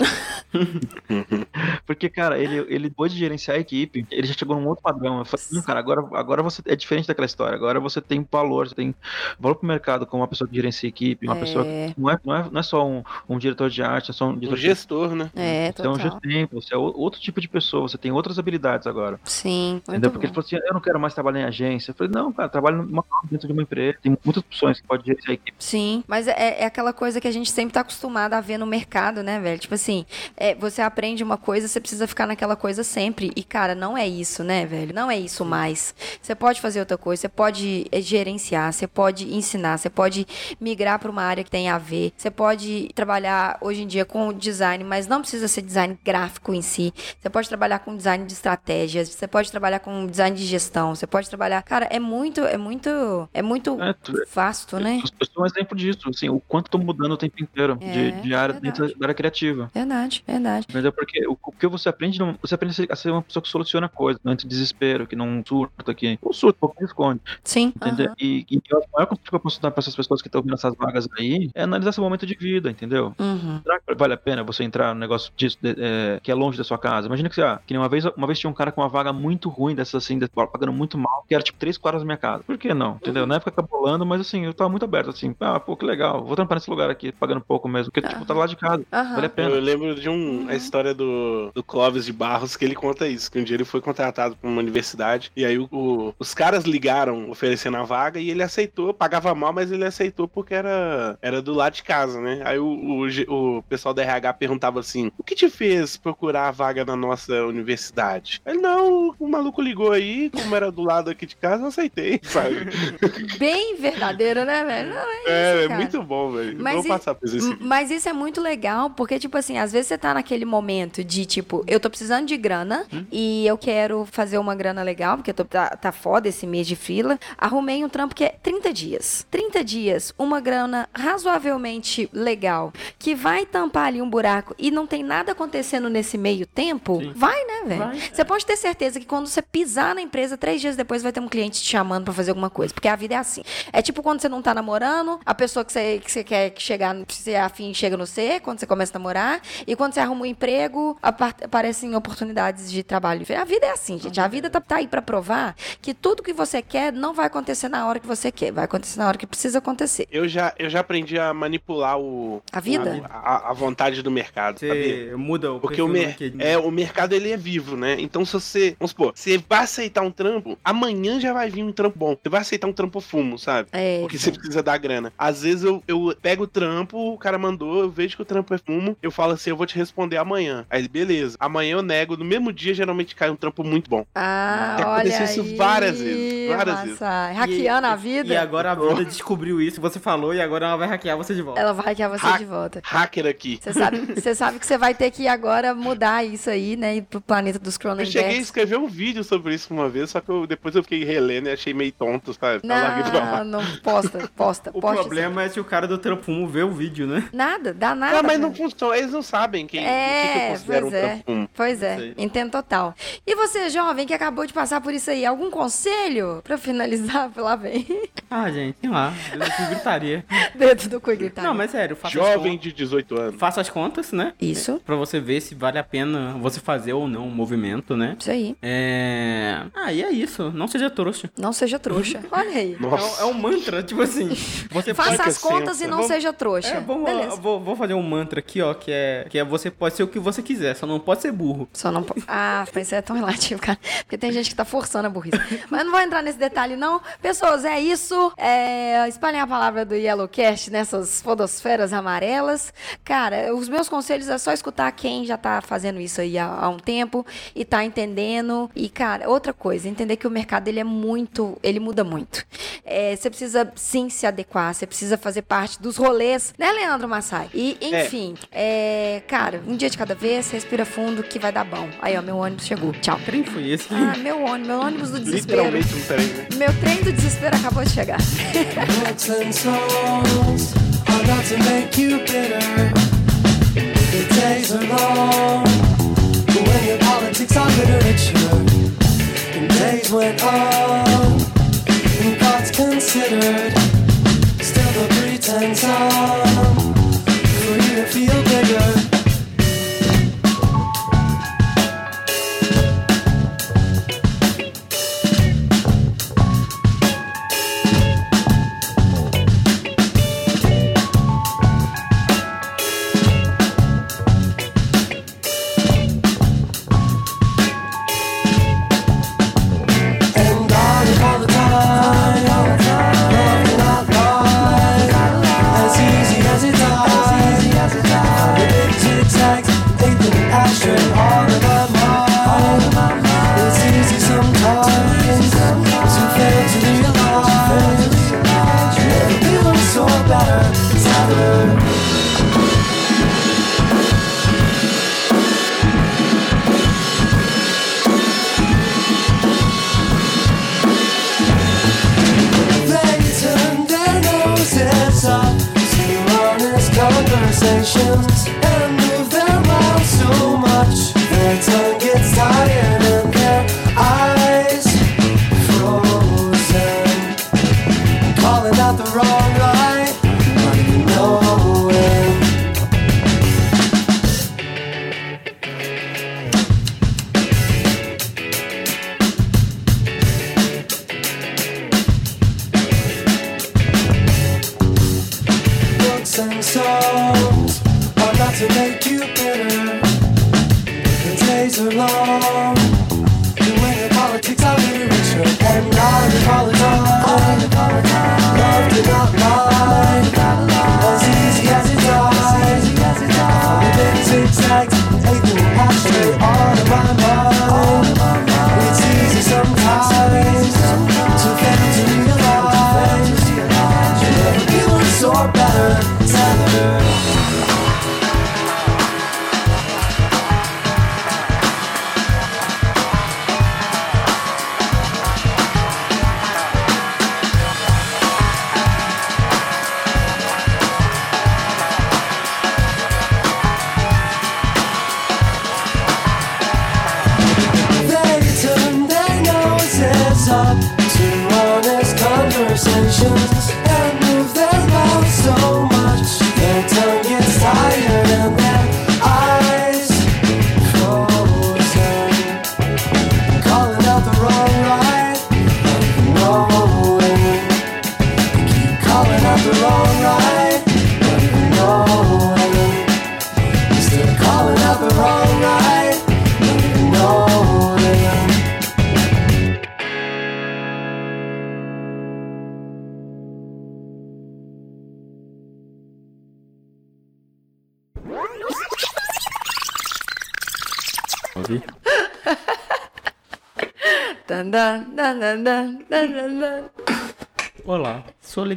Porque, cara, ele, ele depois de gerenciar a equipe, ele já chegou num outro padrão. Eu falei, não, cara, agora, agora você é diferente daquela história. Agora você tem valor, você tem valor pro mercado como uma pessoa que gerencia a equipe, uma pessoa que É, não é, não, é, não é só um, um diretor de arte, é só um Um diretor de gestor, né? é, você é um total. gestor, você é outro tipo de pessoa, você tem outras habilidades agora. Sim, muito Entendeu? Porque ele bom. falou assim: eu não quero mais trabalhar em agência. Eu falei, não, cara, trabalha numa, dentro de uma empresa, tem muitas opções que pode gerenciar a equipe. Sim, mas é, é aquela coisa que a gente sempre tá acostumado a ver no mercado, né, velho? Tipo assim, é, você aprende uma coisa, você precisa ficar naquela coisa sempre. E, cara, não é isso, né, velho? Não é isso mais. Você pode fazer outra coisa, você pode é, gerenciar, você pode ensinar, você pode migrar para uma área que tem a ver, você pode trabalhar hoje em dia com design, mas não precisa ser design gráfico em si. Você pode trabalhar com design de estratégias, você pode trabalhar com design de gestão, você pode trabalhar. Cara, é muito, é muito, é muito É, tu- vasto, né? Eu sou um exemplo disso, assim, o quanto tô mudando o tempo inteiro É, de, de área verdade. dentro da área criativa. Verdade, verdade. Entendeu? Porque o, o que você aprende, não- você aprende a ser, a uma pessoa que soluciona coisas, não entra em desespero, que não surta, que não surta, pouco esconde. Sim. Entendeu? aham. E, e que o maior que eu posso dar pra essas pessoas que estão vendo essas vagas aí é analisar seu momento de vida, entendeu? Uhum. Será que vale a pena você entrar num negócio disso, de- é, que é longe da sua casa? Imagina que você, ah, que nem uma vez, uma vez tinha um cara com uma vaga muito ruim dessas assim, pagando muito mal, que era tipo três quadras da minha casa. Por que não? Entendeu? Na época acabou rolando, mas assim, eu tava muito aberto, assim, ah, pô, que legal, vou trampar nesse lugar aqui, pagando pouco mesmo, porque, tipo, tá lá de casa, Aham. vale a pena. Eu lembro de um, a história do, do Clóvis de Barros que ele conta isso, que um dia ele foi contratado por uma universidade e aí o- o- os caras ligaram oferecendo a vaga e ele aceitou, pagava mal, mas ele aceitou porque era, era do lado de casa, né? Aí o, o, o pessoal da RH perguntava assim, o que te fez procurar a vaga na nossa universidade? Ele, não, o maluco ligou aí, como era do lado aqui de casa, eu aceitei, sabe? Bem verdadeiro, né, velho? Não, é, É, isso, é muito bom, velho. Mas Vou e- passar esse M- Mas isso é muito legal, porque, tipo assim, às vezes você tá naquele momento de, tipo, eu tô precisando de grana e eu quero fazer uma grana legal, porque tô, tá, tá foda esse mês de fila. Arrumei um trampo que é 30 dias. 30 dias, uma grana razoavelmente legal, que vai tampar ali um buraco e não tem nada acontecendo nesse meio tempo, Sim. vai, né, velho? Vai. Você pode ter certeza que quando você pisar na empresa, três dias depois vai ter um cliente te chamando pra fazer alguma coisa. Porque a vida é assim. É tipo quando você não tá namorando, a pessoa que você, que você quer que chegar, você é afim chega no C, quando você começa a namorar. E quando você arruma um emprego, apa- aparecem oportunidades de trabalho. A vida é assim, gente. A vida tá, tá aí pra provar que tudo que você quer não vai acontecer na hora que você quer. Vai acontecer na hora que precisa acontecer. Eu já, eu já aprendi a manipular o, A vida? a, a- a vontade do mercado? Você muda o Porque o, mer é, o mercado ele é vivo, né? Então se você, vamos supor, você vai aceitar um trampo, amanhã já vai vir um trampo bom. Você vai aceitar um trampo fumo, sabe? É. Porque você precisa dar grana. Às vezes eu, eu pego o trampo, o cara mandou, eu vejo que o trampo é fumo, eu falo assim, eu vou te responder amanhã. Aí ele, beleza. Amanhã eu nego, no mesmo dia geralmente cai um trampo muito bom. Ah, Já olha aconteceu isso aí, várias vezes, várias vezes. massa. Hackeando E- a vida. E agora a vida descobriu isso, você falou, e agora ela vai hackear você de volta. Ela vai hackear você Hack- de volta. Hacker aqui. Você sabe, você sabe que você vai ter que agora mudar isso aí, né? Ir pro planeta dos Eu cheguei a Cronenbergs. escrever um vídeo sobre isso uma vez, só que eu- depois eu fiquei relendo e achei meio tonto, sabe? Não, não, posta, posta, O posta. problema é se o cara do trampo vê o vídeo, né? Nada, dá nada. Ah, mas não funciona, eles não sabem quem, o que, que É, eu considero um pois é. trampo fumo. Pois é, entendo total. E você, jovem, que acabou de passar por isso aí, algum conselho pra finalizar? Lá vem. Ah, gente, sei lá, eu não gritaria. Do cu gritar. Não, mas sério, faça Jovem de 18 anos. faça as contas, né? Isso, Pra você ver se vale a pena você fazer ou não um movimento, né? isso aí. É. Ah, e é isso. Não seja trouxa. Não seja trouxa. Olha aí. É um, Nossa. é um mantra, tipo assim. Você Faça as contas sempre. e não Vamos- seja trouxa. É, vamos, Beleza. vou, vou fazer um mantra aqui, ó, que é, que é você pode ser o que você quiser, só não pode ser burro. Só não pode. Ah, mas isso é tão relativo, cara. Porque tem gente que tá forçando a burrice. Mas não vou entrar nesse detalhe, não. Pessoas, é isso. É... Espalhem a palavra do Yellowcast nessas fotosferas amarelas. Cara, os meus conselhos é só escutar quem já tá fazendo isso aí há, há um tempo e tá entendendo. E, cara, outra coisa, entender que o mercado ele é muito. Ele muda muito. É, você precisa sim se adequar, você precisa fazer parte dos rolês, né, Leandro Massai? E, É. enfim, é, cara, um dia de cada vez, respira fundo que vai dar bom. Aí, ó, meu ônibus chegou. Tchau. Que trem foi esse? Ah, meu ônibus, meu ônibus do desespero. Literalmente um trem, né? Meu trem do desespero acabou de chegar. And are not to make you bitter. The days are long but when your politics are literature. And days went on and thoughts considered. and some for you to feel bigger.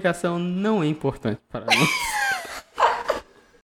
Ligação não é importante para nós.